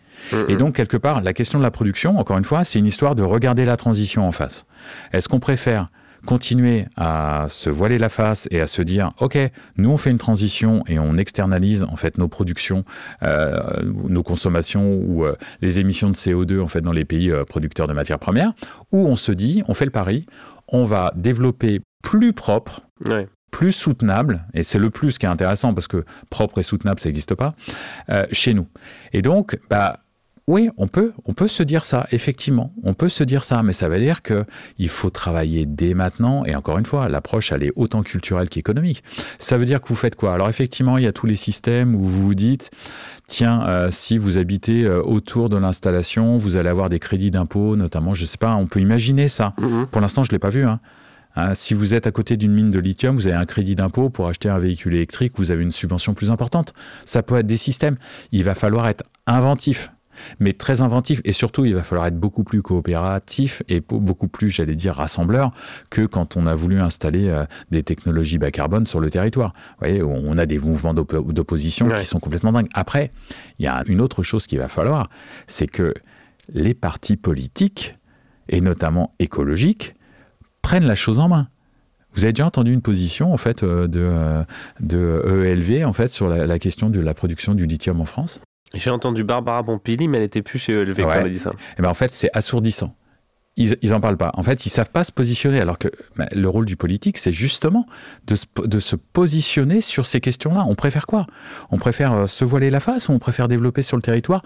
Et donc, quelque part, la question de la production, encore une fois, c'est une histoire de regarder la transition en face. Est-ce qu'on préfère continuer à se voiler la face et à se dire, OK, nous, on fait une transition et on externalise, en fait, nos productions, euh, nos consommations ou euh, les émissions de CO2, en fait, dans les pays euh, producteurs de matières premières, ou on se dit, on fait le pari, on va développer plus propre, Ouais. plus soutenable, et c'est le plus qui est intéressant parce que propre et soutenable, ça n'existe pas, euh, chez nous. Et donc, bah, oui, on peut, on peut se dire ça, effectivement, on peut se dire ça, mais ça veut dire que il faut travailler dès maintenant, et encore une fois, l'approche, elle est autant culturelle qu'économique. Ça veut dire que vous faites quoi? Alors effectivement, il y a tous les systèmes où vous vous dites, tiens, euh, si vous habitez euh, autour de l'installation, vous allez avoir des crédits d'impôt, notamment, je sais pas, on peut imaginer ça. Mhm. Pour l'instant, je l'ai pas vu, hein. Hein, si vous êtes à côté d'une mine de lithium, vous avez un crédit d'impôt pour acheter un véhicule électrique, vous avez une subvention plus importante. Ça peut être des systèmes. Il va falloir être inventif, mais très inventif. Et surtout, il va falloir être beaucoup plus coopératif et beaucoup plus, j'allais dire, rassembleur que quand on a voulu installer euh, des technologies bas carbone sur le territoire. Vous voyez, on a des mouvements d'oppo- d'opposition Ouais. qui sont complètement dingues. Après, il y a une autre chose qu'il va falloir, c'est que les partis politiques, et notamment écologiques, prennent la chose en main. Vous avez déjà entendu une position en fait euh, de, euh, de EELV en fait sur la, la question de la production du lithium en France? J'ai entendu Barbara Pompili, mais elle était plus chez ELV quand elle a dit ça. Eh ben en fait c'est assourdissant. Ils, ils en parlent pas. En fait, ils savent pas se positionner. Alors que bah, le rôle du politique, c'est justement de se, de se positionner sur ces questions-là. On préfère quoi? On préfère euh, se voiler la face ou on préfère développer sur le territoire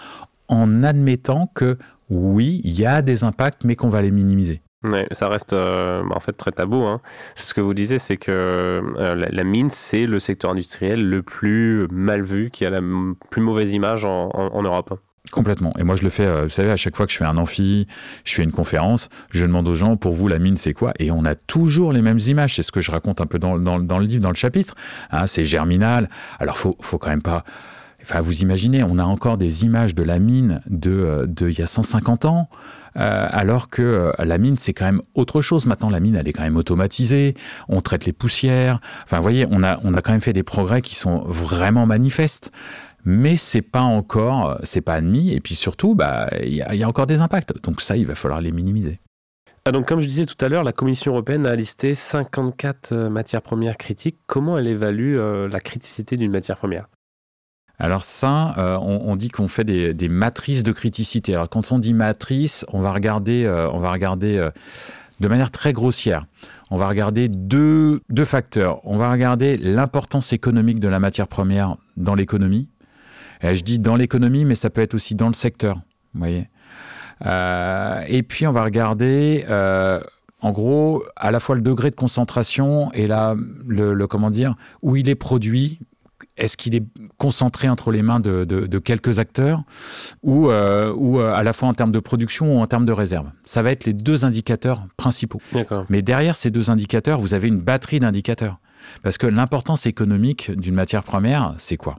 en admettant que oui, il y a des impacts, mais qu'on va les minimiser? Ouais, ça reste euh, bah, en fait très tabou. Hein. Ce que vous disiez, c'est que euh, la, mine, c'est le secteur industriel le plus mal vu, qui a la plus mauvaise image en, Europe. Complètement. Et moi, je le fais, euh, vous savez, à chaque fois que je fais un amphi, je fais une conférence, je demande aux gens, pour vous, la mine, c'est quoi? Et on a toujours les mêmes images. C'est ce que je raconte un peu dans, le livre, dans le chapitre. Hein, c'est germinal. Alors, faut, faut quand même pas... Enfin, vous imaginez, on a encore des images de la mine de, de il y a 150 ans, euh, alors que euh, la mine, c'est quand même autre chose. Maintenant, la mine, elle est quand même automatisée. On traite les poussières. Enfin, vous voyez, on a, on a quand même fait des progrès qui sont vraiment manifestes mais c'est pas encore, c'est pas admis. Et puis surtout, bah, il y, a- y a encore des impacts. Donc ça, il va falloir les minimiser. Ah, donc, comme je disais tout à l'heure, la Commission européenne a listé 54 euh, matières premières critiques. Comment elle évalue euh, la criticité d'une matière première? Alors ça, euh, on, dit qu'on fait des, matrices de criticité. Alors quand on dit matrice, on va regarder, euh, euh, de manière très grossière. On va regarder deux, facteurs. On va regarder l'importance économique de la matière première dans l'économie. Je dis dans l'économie, mais ça peut être aussi dans le secteur. Et puis on va regarder, en gros, à la fois le degré de concentration et la, le, le- où il est produit. Est-ce qu'il est concentré entre les mains de, de- de quelques acteurs ou, euh, ou euh, à la fois en termes de production ou en termes de réserve? Ça va être les deux indicateurs principaux. Mais derrière ces deux indicateurs, vous avez une batterie d'indicateurs. Parce que l'importance économique d'une matière première, c'est quoi?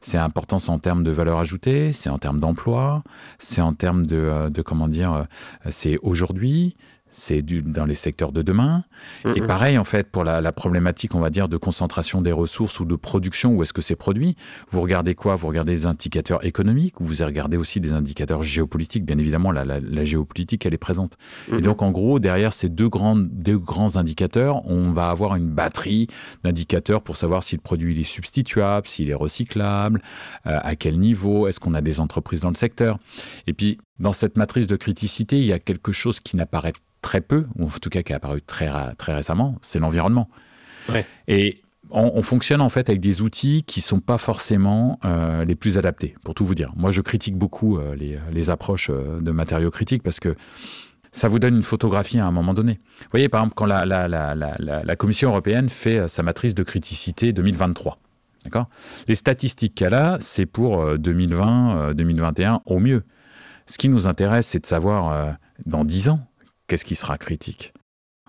C'est l'importance en termes de valeur ajoutée, c'est en termes d'emploi, c'est en termes de, euh, de comment dire, c'est aujourd'hui, c'est du- dans les secteurs de demain. Et Mhm. pareil, en fait, pour la, la problématique, on va dire, de concentration des ressources ou de production, où est-ce que c'est produit, vous regardez quoi? Vous regardez des indicateurs économiques, ou vous regardez aussi des indicateurs géopolitiques? Bien évidemment, la, la- la géopolitique, elle est présente. Et Mhm. donc, en gros, derrière ces deux grands, deux grands indicateurs, on va avoir une batterie d'indicateurs pour savoir si le produit il est substituable, s'il est recyclable, euh, à quel niveau, est-ce qu'on a des entreprises dans le secteur? Et puis, Dans cette matrice de criticité, il y a quelque chose qui n'apparaît très peu, ou en tout cas qui est apparu très, très récemment, c'est l'environnement. Ouais. Et on, on fonctionne en fait avec des outils qui sont pas forcément euh, les plus adaptés, pour tout vous dire. Moi, je critique beaucoup euh, les, les approches euh, de matériaux critiques parce que ça vous donne une photographie à un moment donné. Vous voyez, par exemple, quand la, la, Commission européenne fait sa matrice de criticité 2023, d'accord? Les statistiques qu'elle a, c'est pour euh, 2020, euh, 2021 au mieux. Ce qui nous intéresse, c'est de savoir euh, dans 10 ans, qu'est-ce qui sera critique.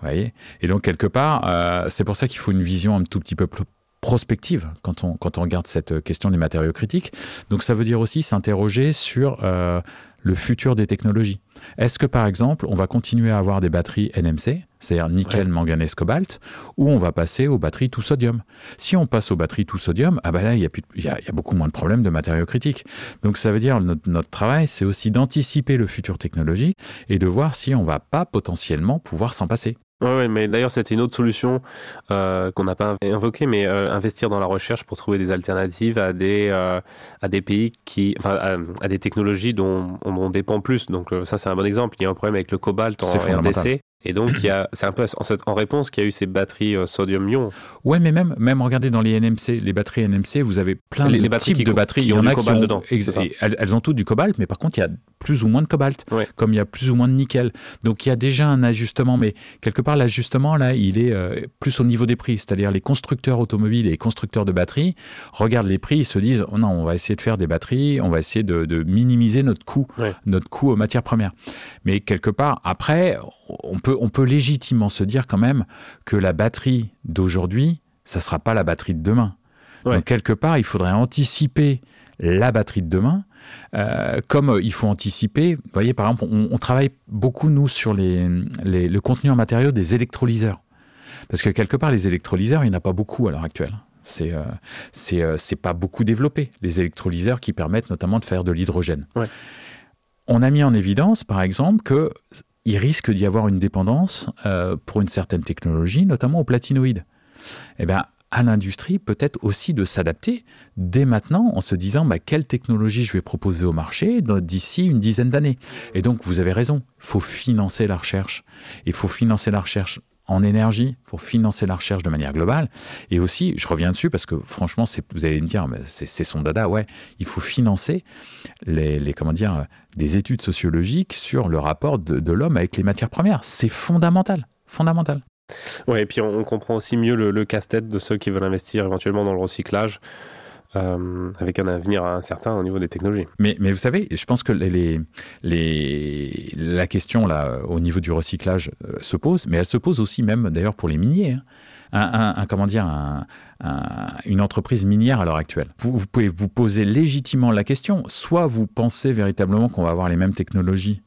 Voyez? Et donc, quelque part, euh, c'est pour ça qu'il faut une vision un tout petit peu plus prospective quand on, quand on regarde cette question des matériaux critiques. Donc, ça veut dire aussi s'interroger sur euh, le futur des technologies. Est-ce que, par exemple, on va continuer à avoir des batteries NMC, c'est-à-dire nickel, Ouais. manganèse, cobalt, ou on va passer aux batteries tout sodium? Si on passe aux batteries tout sodium, ah ben là, y, y a, il y a beaucoup moins de problèmes de matériaux critiques. Donc, ça veut dire notre, notre travail, c'est aussi d'anticiper le futur technologique et de voir si on va pas potentiellement pouvoir s'en passer. Ouais, ouais, mais d'ailleurs, c'était une autre solution euh, qu'on n'a pas invoquée, mais euh, investir dans la recherche pour trouver des alternatives à des, euh, à des pays qui, enfin, à, à des technologies dont on, on dépend plus. Donc, euh, ça, c'est un bon exemple. Il y a un problème avec le cobalt en. RDC. Et donc, c'est un peu en, cette- en réponse qu'il y a eu ces batteries euh, sodium-ion. Ouais, mais même, même regardez dans les NMC, les batteries NMC, vous avez plein Les- de les types de batteries. il y ont en du a qui cobalt ont, dedans, elles, elles ont toutes du cobalt, mais par contre, il y a plus ou moins de cobalt, Ouais. comme il y a plus ou moins de nickel. Donc, il y a déjà un ajustement, mais quelque part, l'ajustement, là, il est euh, plus au niveau des prix. C'est-à-dire, les constructeurs automobiles et les constructeurs de batteries regardent les prix, ils se disent, oh non, on va essayer de faire des batteries, on va essayer de, de minimiser notre coût, Ouais. notre coût aux matières premières. Mais quelque part, après, on peut, on peut légitimement se dire quand même que la batterie d'aujourd'hui, ça sera pas la batterie de demain. Ouais. Donc quelque part, il faudrait anticiper la batterie de demain, euh, comme euh, il faut anticiper. Vous voyez, par exemple, on, on travaille beaucoup nous sur les, les- le contenu en matériaux des électrolyseurs, parce que quelque part, les électrolyseurs, il n'y en a pas beaucoup à l'heure actuelle. C'est euh, c'est euh, c'est pas beaucoup développé les électrolyseurs qui permettent notamment de faire de l'hydrogène. Ouais. On a mis en évidence, par exemple, que il risque d'y avoir une dépendance euh, pour une certaine technologie, notamment aux platinoïdes. Eh bien, à l'industrie peut-être aussi de s'adapter dès maintenant en se disant bah, quelle technologie je vais proposer au marché d'ici une dizaine d'années. Et donc, vous avez raison, il faut financer la recherche. Il faut financer la recherche en énergie, faut financer la recherche de manière globale. Et aussi, je reviens dessus parce que franchement, vous allez me dire, c'est son dada, ouais, il faut financer les, comment dire, des études sociologiques sur le rapport de, l'homme avec les matières premières. C'est fondamental, fondamental. Ouais, et puis on, comprend aussi mieux le casse-tête de ceux qui veulent investir éventuellement dans le recyclage, euh, avec un avenir incertain au niveau des technologies. Mais, vous savez, je pense que la question au niveau du recyclage euh, se pose, mais elle se pose aussi même d'ailleurs pour les miniers. hein. Comment dire, un- un- une entreprise minière à l'heure actuelle. Vous, vous pouvez vous poser légitimement la question. Soit vous pensez véritablement qu'on va avoir les mêmes technologies.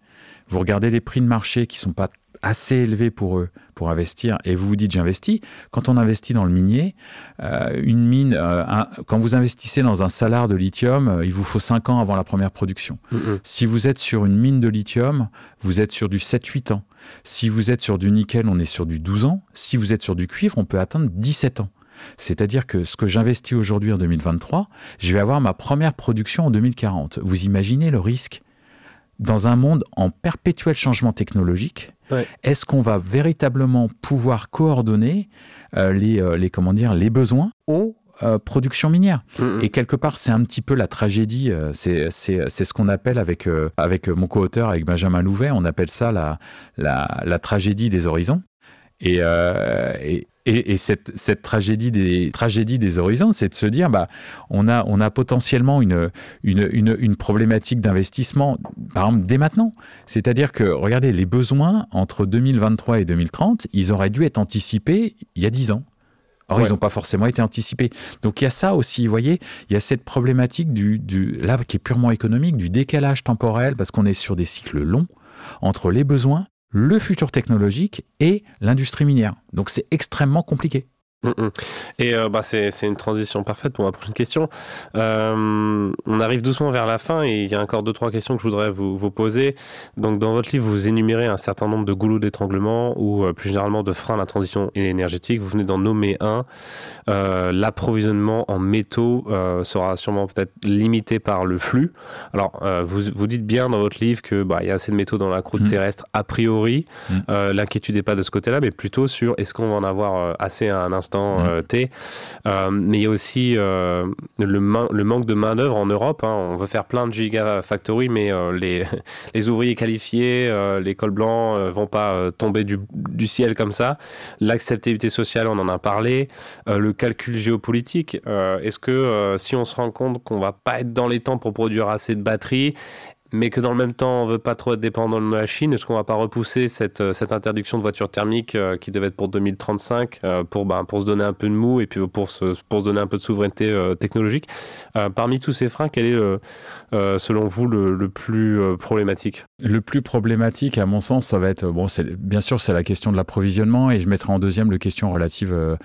Vous regardez les prix de marché qui sont pas assez élevés pour eux pour investir et vous vous dites j'investis. Quand on investit dans le minier, euh, une mine, euh, un- quand vous investissez dans un salar de lithium, euh, il vous faut 5 ans avant la première production. Si vous êtes sur une mine de lithium, vous êtes sur du 7-8 ans. Si vous êtes sur du nickel, on est sur du 12 ans. Si vous êtes sur du cuivre, on peut atteindre 17 ans. C'est-à-dire que ce que j'investis aujourd'hui en 2023, je vais avoir ma première production en 2040. Vous imaginez le risque dans un monde en perpétuel changement technologique, Ouais. est-ce qu'on va véritablement pouvoir coordonner euh, les, euh, les, comment dire, les besoins aux euh, productions minières? Mhm. et quelque part, c'est un petit peu la tragédie. C'est ce qu'on appelle avec, avec mon co-auteur, avec Benjamin Louvet, on appelle ça la, la, la tragédie des horizons. Et, euh, et, et- et cette, cette tragédie des, tragédie des horizons, c'est de se dire, bah, on, a, on a potentiellement une, une, une, une problématique d'investissement, par exemple, dès maintenant. C'est-à-dire que, regardez, les besoins entre 2023 et 2030, ils auraient dû être anticipés il y a 10 ans. Or, Ouais. ils n'ont pas forcément été anticipés. Donc, il y a ça aussi, vous voyez, il y a cette problématique du, du, là, qui est purement économique, du décalage temporel, parce qu'on est sur des cycles longs entre les besoins, le futur technologique et l'industrie minière. Donc, c'est extrêmement compliqué. Mm, mm. Et euh, bah, c'est une transition parfaite pour ma prochaine question. Euh, on arrive doucement vers la fin et il y a encore deux, trois questions que je voudrais vous, vous poser. Donc, dans votre livre, vous énumérez un certain nombre de goulots d'étranglement ou euh, plus généralement de freins à la transition énergétique. Vous venez d'en nommer un. L'approvisionnement en métaux sera sûrement peut-être limité par le flux. Alors, vous, vous dites bien dans votre livre que bah, y a assez de métaux dans la croûte Mm. terrestre a priori. L'inquiétude n'est pas de ce côté-là, mais plutôt sur est-ce qu'on va en avoir assez à un instant Mm. euh, T. Euh, mais il y a aussi euh, le, manque de main-d'œuvre en Europe. hein. On veut faire plein de gigafactories, mais les, [laughs] les ouvriers qualifiés, les cols blancs, vont pas tomber du, du ciel comme ça. L'acceptabilité sociale, on en a parlé. Le calcul géopolitique. Est-ce que si on se rend compte qu'on va pas être dans les temps pour produire assez de batteries, mais que dans le même temps on veut pas trop être dépendant de la Chine, est-ce qu'on va pas repousser cette, euh, cette interdiction de voitures thermiques euh, qui devait être pour 2035 euh, pour, ben, pour se donner un peu de mou et puis pour se, pour se donner un peu de souveraineté technologique. Parmi tous ces freins, quel est selon vous le, le plus problématique? Le plus problématique, à mon sens, ça va être, bon, bien sûr, c'est la question de l'approvisionnement et je mettrai en deuxième le question relative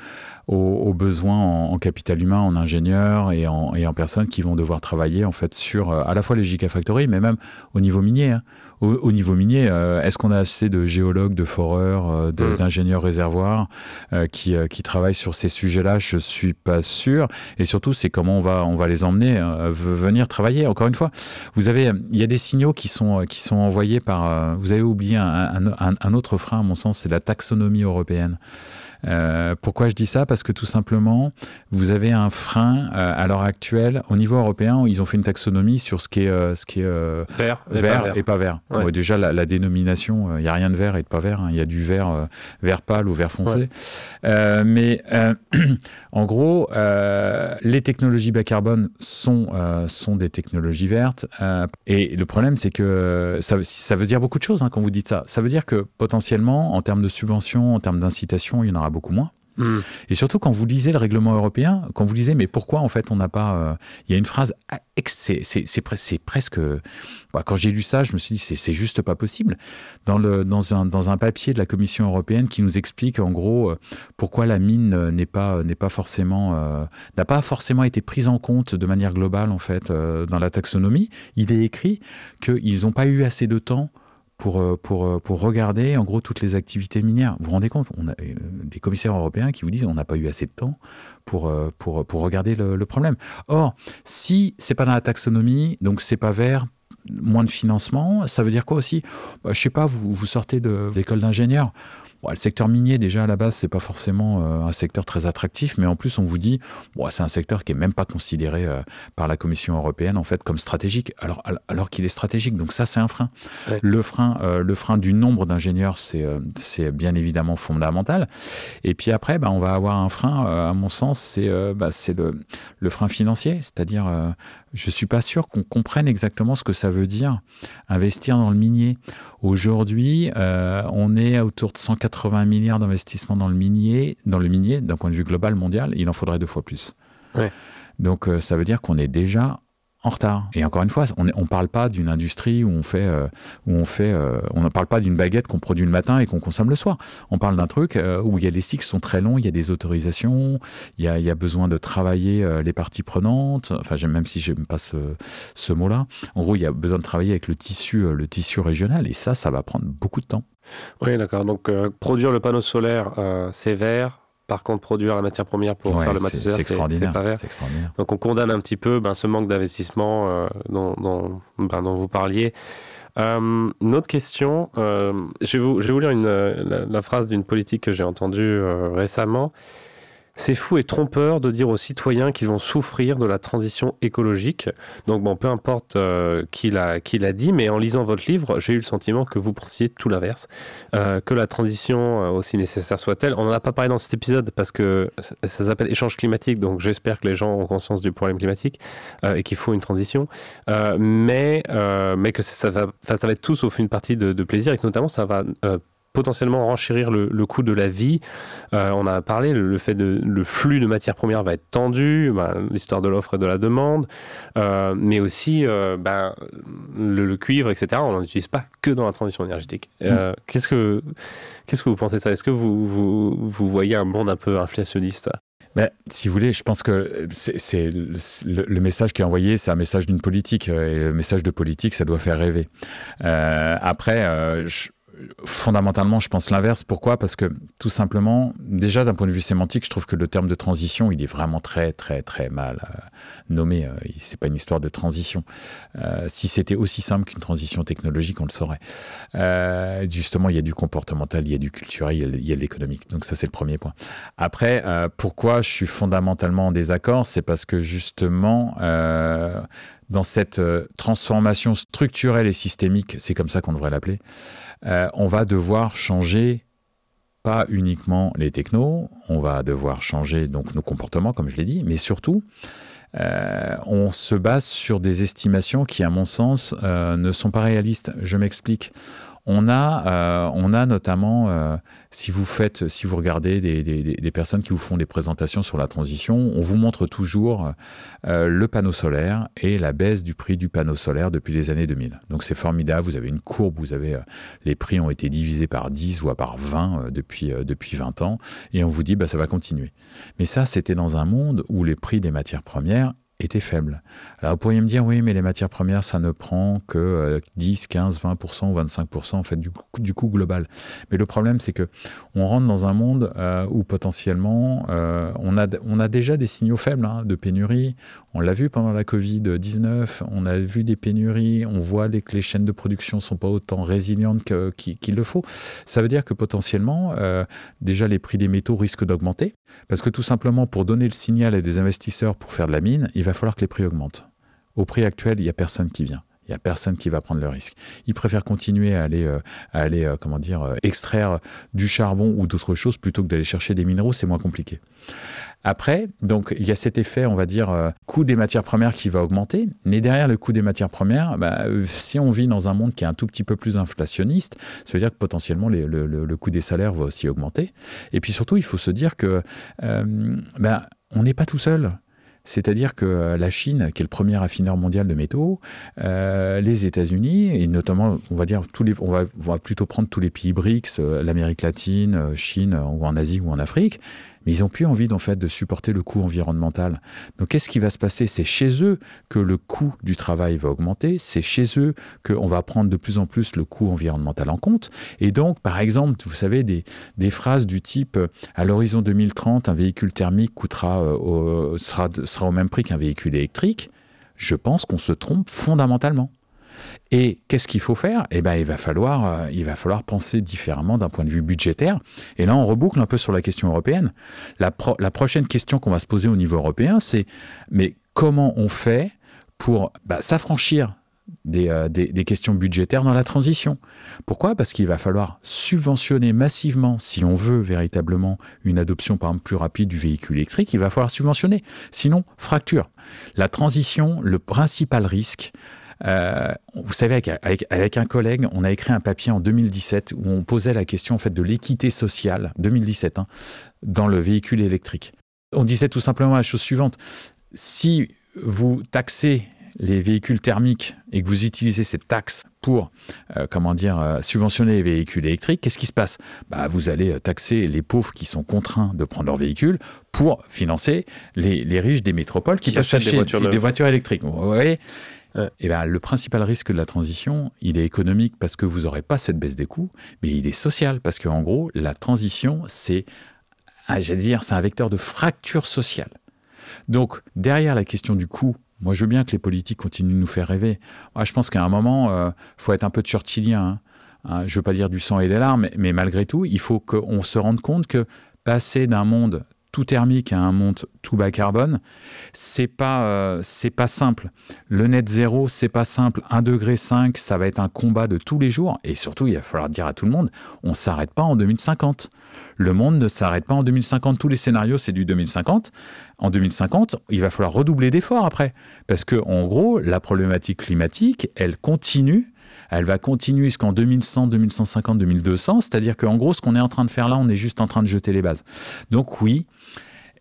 aux, aux besoins en, en capital humain, en ingénieurs et en, et en personnes qui vont devoir travailler en fait sur euh, à la fois les gigafactories, mais même au niveau minier. hein. Au, au niveau minier, euh, est-ce qu'on a assez de géologues, de foreurs, euh, Mm. d'ingénieurs réservoirs euh, qui, euh, qui travaillent sur ces sujets-là? Je suis pas sûr. Et surtout, c'est comment on va, on va les emmener euh, venir travailler. Encore une fois, vous avez, il y a des signaux qui sont, qui sont envoyés par. euh, vous avez oublié un- un- un autre frein, à mon sens, c'est la taxonomie européenne. Euh, pourquoi je dis ça? Parce que tout simplement, vous avez un frein euh, à l'heure actuelle au niveau européen. Ils ont fait une taxonomie sur ce qui est, euh, ce qui est Vert, et pas vert. Ouais. Ouais, déjà, la, la dénomination, il n'y a rien de vert et de pas vert. hein. Il y a du vert, vert pâle ou vert foncé. Ouais. Mais [clears throat] en gros, les technologies bas carbone sont, sont des technologies vertes. et le problème, c'est que ça, ça veut dire beaucoup de choses hein, quand vous dites ça. Ça veut dire que potentiellement, en termes de subventions, en termes d'incitation, il y en aura beaucoup moins. Hmm. Et surtout quand vous lisez le règlement européen, quand vous lisez mais pourquoi en fait on n'a pas, euh, il y a une phrase, c'est c'est- c'est pres- c'est presque, bah, quand j'ai lu ça, je me suis dit c'est juste pas possible. Dans le dans un dans un papier de la Commission européenne qui nous explique en gros euh, pourquoi la mine euh, n'est pas n'est pas forcément euh, n'a pas forcément été prise en compte de manière globale en fait euh, dans la taxonomie, il est écrit qu'ils n'ont pas eu assez de temps pour, euh, pour, euh, pour regarder en gros toutes les activités minières. Vous vous rendez compte On a euh, des commissaires européens qui vous disent on n'a pas eu assez de temps pour, pour, pour regarder le, le problème. Or, si c'est pas dans la taxonomie, donc c'est pas vert, moins de financement, ça veut dire quoi aussi? Bah, Je sais pas, vous, vous sortez de l'école d'ingénieur. Bon, le secteur minier, déjà à la base, c'est pas forcément euh, un secteur très attractif, mais en plus, on vous dit, bon, c'est un secteur qui est même pas considéré euh, par la Commission européenne en fait comme stratégique, alors, alors, qu'il est stratégique. Donc ça, c'est un frein. Ouais. Le frein, euh, le frein du nombre d'ingénieurs, c'est c'est bien évidemment fondamental. Et puis après, bah, on va avoir un frein, à mon sens, c'est bah, c'est le, le frein financier, c'est-à-dire, je suis pas sûr qu'on comprenne exactement ce que ça veut dire investir dans le minier. Aujourd'hui, euh, on est autour de 180 milliards d'investissements dans le minier, dans le minier, d'un point de vue global mondial, il en faudrait deux fois plus. Ouais. Donc euh, ça veut dire qu'on est déjà en retard. Et encore une fois, on ne on parle pas d'une industrie où on fait, euh, où on fait, euh, on ne parle pas d'une baguette qu'on produit le matin et qu'on consomme le soir. On parle d'un truc euh, où il y a les cycles sont très longs, il y a des autorisations, il y a, il y a besoin de travailler euh, les parties prenantes. Enfin, j'aime même si j'aime pas ce, ce mot-là. En gros, il y a besoin de travailler avec le tissu, euh, le tissu régional, et ça, ça va prendre beaucoup de temps. Oui, d'accord. Donc, euh, produire le panneau solaire, euh, c'est vert. Par contre, produire la matière première pour Ouais, faire le matériel c'est extraordinaire. Donc on condamne un petit peu ben, ce manque d'investissement euh, dont, dont, ben, dont vous parliez. Euh, une autre question, euh, je, vais vous, je vais vous lire une, la, la phrase d'une politique que j'ai entendue récemment. C'est fou et trompeur de dire aux citoyens qu'ils vont souffrir de la transition écologique. Donc bon, peu importe euh, qui l'a dit, mais en lisant votre livre, j'ai eu le sentiment que vous pensiez tout l'inverse, euh, que la transition, euh, aussi nécessaire soit-elle, on n'en a pas parlé dans cet épisode parce que ça, s'appelle échange climatique, donc j'espère que les gens ont conscience du problème climatique et qu'il faut une transition, mais mais que ça va, ça va être tout sauf une partie de, de plaisir et que notamment ça va potentiellement renchérir le, le coût de la vie. Euh, on a parlé, le, le fait de le flux de matières premières va être tendu, ben, l'histoire de l'offre et de la demande, euh, mais aussi euh, ben, le, le cuivre, etc. On n'en utilise pas que dans la transition énergétique. Euh, Qu'est-ce que qu'est-ce que vous pensez de ça? Est-ce que vous, vous, vous voyez un monde un peu inflationniste? Ben, si vous voulez, je pense que c'est le, le message qui est envoyé, c'est un message d'une politique. Et le message de politique, ça doit faire rêver. Euh, après, euh, je- fondamentalement, je pense l'inverse. Pourquoi? Parce que tout simplement, déjà d'un point de vue sémantique, je trouve que le terme de transition, il est vraiment très, très, très mal euh, nommé. Euh, C'est pas une histoire de transition. Euh, si c'était aussi simple qu'une transition technologique, on le saurait. Euh, justement, il y a du comportemental, il y a du culturel, il y a, de l'économique. Donc ça, c'est le premier point. Après, pourquoi je suis fondamentalement en désaccord? C'est parce que justement, dans cette transformation structurelle et systémique, c'est comme ça qu'on devrait l'appeler, euh, on va devoir changer pas uniquement les technos, on va devoir changer donc nos comportements, comme je l'ai dit, mais surtout, euh, on se base sur des estimations qui, à mon sens, euh, ne sont pas réalistes. Je m'explique. On a, euh, on a notamment, euh, si vous faites, si vous regardez des, des- personnes qui vous font des présentations sur la transition, on vous montre toujours euh, le panneau solaire et la baisse du prix du panneau solaire depuis les années 2000. Donc c'est formidable, vous avez une courbe, vous avez les prix ont été divisés par 10 ou par 20 euh, depuis, depuis 20 ans, et on vous dit bah, ça va continuer. Mais ça, c'était dans un monde où les prix des matières premières étaient faibles. Alors vous pourriez me dire, oui, mais les matières premières, ça ne prend que euh, 10, 15, 20% ou 25% en fait du coût, du coût global. Mais le problème, c'est que on rentre dans un monde euh, où potentiellement euh, on, a, on a déjà des signaux faibles hein, de pénurie. On l'a vu pendant la Covid-19, on a vu des pénuries, on voit que les chaînes de production sont pas autant résilientes qu'il le faut. Ça veut dire que potentiellement, euh, déjà les prix des métaux risquent d'augmenter, parce que tout simplement pour donner le signal à des investisseurs pour faire de la mine, il va falloir que les prix augmentent. Au prix actuel, il n'y a personne qui vient. Il n'y a personne qui va prendre le risque. Ils préfèrent continuer à aller, euh, à aller euh, comment dire, euh, extraire du charbon ou d'autres choses plutôt que d'aller chercher des minéraux, c'est moins compliqué. Après, donc, il y a cet effet, on va dire, coût des matières premières qui va augmenter. Mais derrière le coût des matières premières, bah, si on vit dans un monde qui est un tout petit peu plus inflationniste, ça veut dire que potentiellement le, le- coût des salaires va aussi augmenter. Et puis surtout, il faut se dire que bah, on n'est pas tout seul. C'est-à-dire que euh, la Chine, qui est le premier raffineur mondial de métaux, euh, les États-Unis, et notamment, on va dire, on, va, plutôt prendre tous les pays BRICS, euh, l'Amérique latine, Chine, ou en Asie ou en Afrique, ils n'ont plus envie en fait de supporter le coût environnemental. Donc qu'est-ce qui va se passer? C'est chez eux que le coût du travail va augmenter, c'est chez eux qu'on va prendre de plus en plus le coût environnemental en compte. Et donc, par exemple, vous savez, des, des phrases du type euh, à l'horizon 2030, un véhicule thermique coûtera, euh, sera, sera au même prix qu'un véhicule électrique, je pense qu'on se trompe fondamentalement. Et qu'est-ce qu'il faut faire? Eh ben, il va falloir, euh, il va falloir penser différemment d'un point de vue budgétaire. Et là, on reboucle un peu sur la question européenne. La, pro- la prochaine question qu'on va se poser au niveau européen, c'est mais comment on fait pour bah, s'affranchir des, euh, des- des questions budgétaires dans la transition? Pourquoi? Parce qu'il va falloir subventionner massivement, si on veut véritablement une adoption par exemple plus rapide du véhicule électrique, il va falloir subventionner. Sinon, fracture. La transition, le principal risque, euh, vous savez, avec, avec- avec un collègue, on a écrit un papier en 2017 où on posait la question en fait de l'équité sociale, 2017, hein, dans le véhicule électrique. On disait tout simplement la chose suivante si vous taxez les véhicules thermiques et que vous utilisez cette taxe pour, euh, comment dire, euh, subventionner les véhicules électriques, qu'est-ce qui se passe? Bah, Vous allez taxer les pauvres qui sont contraints de prendre leur véhicule pour financer les, les riches des métropoles qui, Qui peuvent achètent des voitures des voitures électriques. Vous voyez? Ouais. Eh ben, le principal risque de la transition, il est économique parce que vous n'aurez pas cette baisse des coûts, mais il est social parce qu'en gros, la transition, c'est, ah, c'est un vecteur de fracture sociale. Donc, derrière la question du coût, moi, je veux bien que les politiques continuent de nous faire rêver. Moi, je pense qu'à un moment, il faut être un peu churchillien. hein. Hein, je ne veux pas dire du sang et des larmes, mais malgré tout, il faut qu'on se rende compte que passer d'un monde tout thermique à un monde tout bas carbone, c'est pas euh, c'est pas simple. Le net zéro, c'est pas simple. 1 degré 5, ça va être un combat de tous les jours. Et surtout, il va falloir dire à tout le monde, on s'arrête pas en 2050. Le monde ne s'arrête pas en 2050. Tous les scénarios, c'est du 2050. En 2050, il va falloir redoubler d'efforts après. Parce que, en gros, la problématique climatique, elle continue elle va continuer jusqu'en 2100, 2150, 2200. C'est-à-dire qu'en gros, ce qu'on est en train de faire là, on est juste en train de jeter les bases. Donc oui,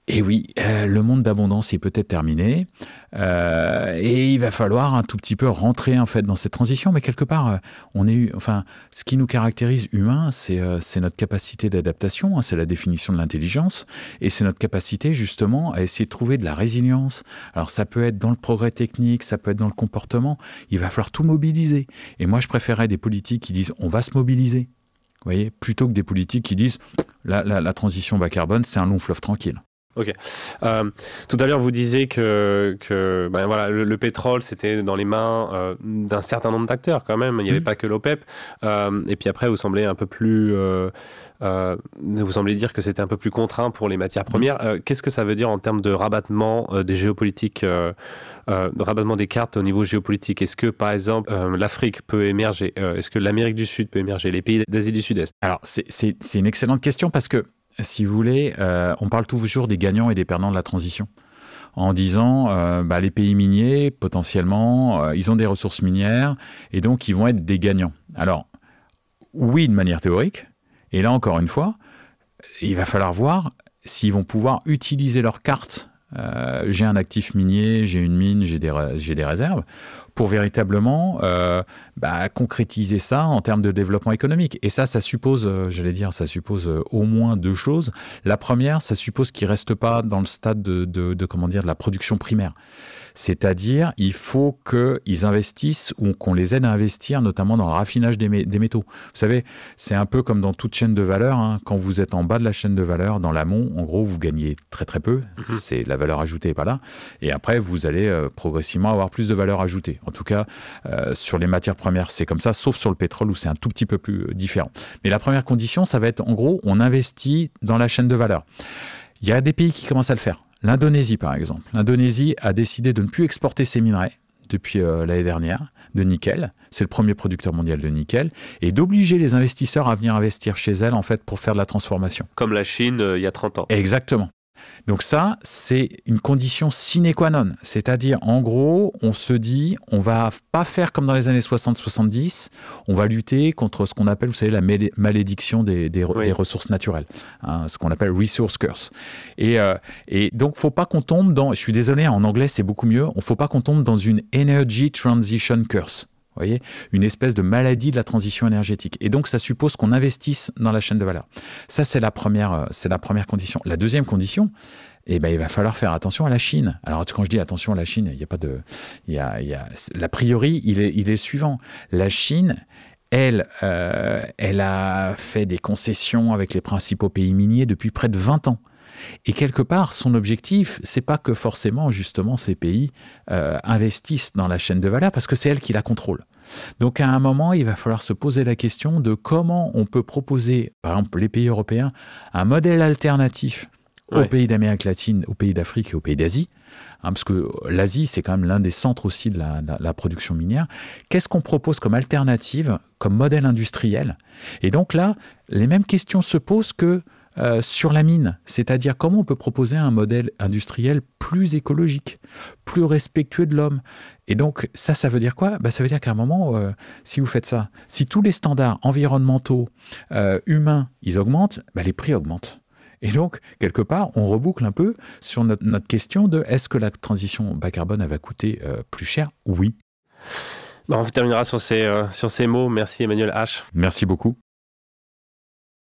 et oui, euh, le monde d'abondance est peut-être terminé, euh, et il va falloir un tout petit peu rentrer en fait dans cette transition. Mais quelque part, euh, on est, enfin, ce qui nous caractérise humains, c'est c'est notre capacité d'adaptation, hein, c'est la définition de l'intelligence, et c'est notre capacité justement à essayer de trouver de la résilience. Alors ça peut être dans le progrès technique, ça peut être dans le comportement. Il va falloir tout mobiliser. Et moi, je préférerais des politiques qui disent on va se mobiliser. Vous voyez, plutôt que des politiques qui disent la, la, la transition bas carbone, c'est un long fleuve tranquille. Ok. Euh, tout à l'heure, vous disiez que, que ben voilà, le, pétrole, c'était dans les mains euh, d'un certain nombre d'acteurs quand même. Il n'y avait mmh. pas que l'OPEP. Euh, et puis après, vous semblez un peu plus. vous semblez dire que c'était un peu plus contraint pour les matières mmh. premières. Qu'est-ce que ça veut dire en termes de rabattement des géopolitiques, de rabattement des cartes au niveau géopolitique? Est-ce que, par exemple, l'Afrique peut émerger Est-ce que l'Amérique du Sud peut émerger Les pays d'Asie du Sud-Est? Alors, c'est une excellente question parce que si vous voulez, euh, on parle toujours des gagnants et des perdants de la transition. En disant, euh, bah, les pays miniers, potentiellement, euh, ils ont des ressources minières et donc ils vont être des gagnants. Alors, oui, de manière théorique. Et là, encore une fois, il va falloir voir s'ils vont pouvoir utiliser leurs cartes euh, j'ai un actif minier, j'ai une mine, j'ai des, réserves, pour véritablement euh, bah, concrétiser ça en termes de développement économique. Et ça, ça suppose, euh, j'allais dire, ça suppose au moins deux choses. La première, ça suppose qu'ils ne restent pas dans le stade de, de, de, comment dire, de la production primaire. C'est-à-dire, il faut qu'ils investissent ou qu'on les aide à investir, notamment dans le raffinage des, métaux. Vous savez, c'est un peu comme dans toute chaîne de valeur. Hein. Quand vous êtes en bas de la chaîne de valeur, dans l'amont, en gros, vous gagnez très très peu. Mhm. C'est la valeur ajoutée n'est pas là. Et après, vous allez euh, progressivement avoir plus de valeur ajoutée. En tout cas, euh, sur les matières premières, c'est comme ça, sauf sur le pétrole où c'est un tout petit peu plus euh, différent. Mais la première condition, ça va être en gros, on investit dans la chaîne de valeur. Il y a des pays qui commencent à le faire. L'Indonésie, par exemple. L'Indonésie a décidé de ne plus exporter ses minerais depuis euh, l'année dernière de nickel. C'est le premier producteur mondial de nickel. Et d'obliger les investisseurs à venir investir chez elle, en fait, pour faire de la transformation. Comme la Chine euh, il y a 30 ans. Exactement. Donc ça, c'est une condition sine qua non. C'est-à-dire, en gros, on se dit, on va pas faire comme dans les années 60-70, on va lutter contre ce qu'on appelle, vous savez, la malédiction des, des, ressources naturelles, hein, ce qu'on appelle resource curse. Et, euh, et donc, faut pas qu'on tombe dans, je suis désolé, en anglais, c'est beaucoup mieux, on faut pas qu'on tombe dans une energy transition curse voyez Une espèce de maladie de la transition énergétique. Et donc, ça suppose qu'on investisse dans la chaîne de valeur. Ça, c'est la première, euh, la première condition. La deuxième condition, eh ben, il va falloir faire attention à la Chine. Alors, quand je dis attention à la Chine, il n'y a pas de, il y a, il y a, l'a priori, il est, il est suivant. La Chine, elle, euh, elle a fait des concessions avec les principaux pays miniers depuis près de 20 ans. Et quelque part, son objectif, c'est pas que forcément, justement, ces pays euh, investissent dans la chaîne de valeur, parce que c'est elle qui la contrôle. Donc à un moment, il va falloir se poser la question de comment on peut proposer, par exemple les pays européens, un modèle alternatif aux pays d'Amérique latine, aux pays d'Afrique et aux pays d'Asie, hein, parce que l'Asie, c'est quand même l'un des centres aussi de la production minière. Qu'est-ce qu'on propose comme alternative, comme modèle industriel? Et donc là, les mêmes questions se posent que euh, sur la mine, c'est-à-dire comment on peut proposer un modèle industriel plus écologique, plus respectueux de l'homme. Et donc ça, ça veut dire quoi? Bah, Ça veut dire qu'à un moment, euh, si vous faites ça, si tous les standards environnementaux, euh, humains, ils augmentent, bah, les prix augmentent. Et donc, quelque part, on reboucle un peu sur notre, question de est-ce que la transition bas carbone elle va coûter plus cher? Oui. on terminera sur ces, sur ces mots. Merci Emmanuel H. Merci beaucoup.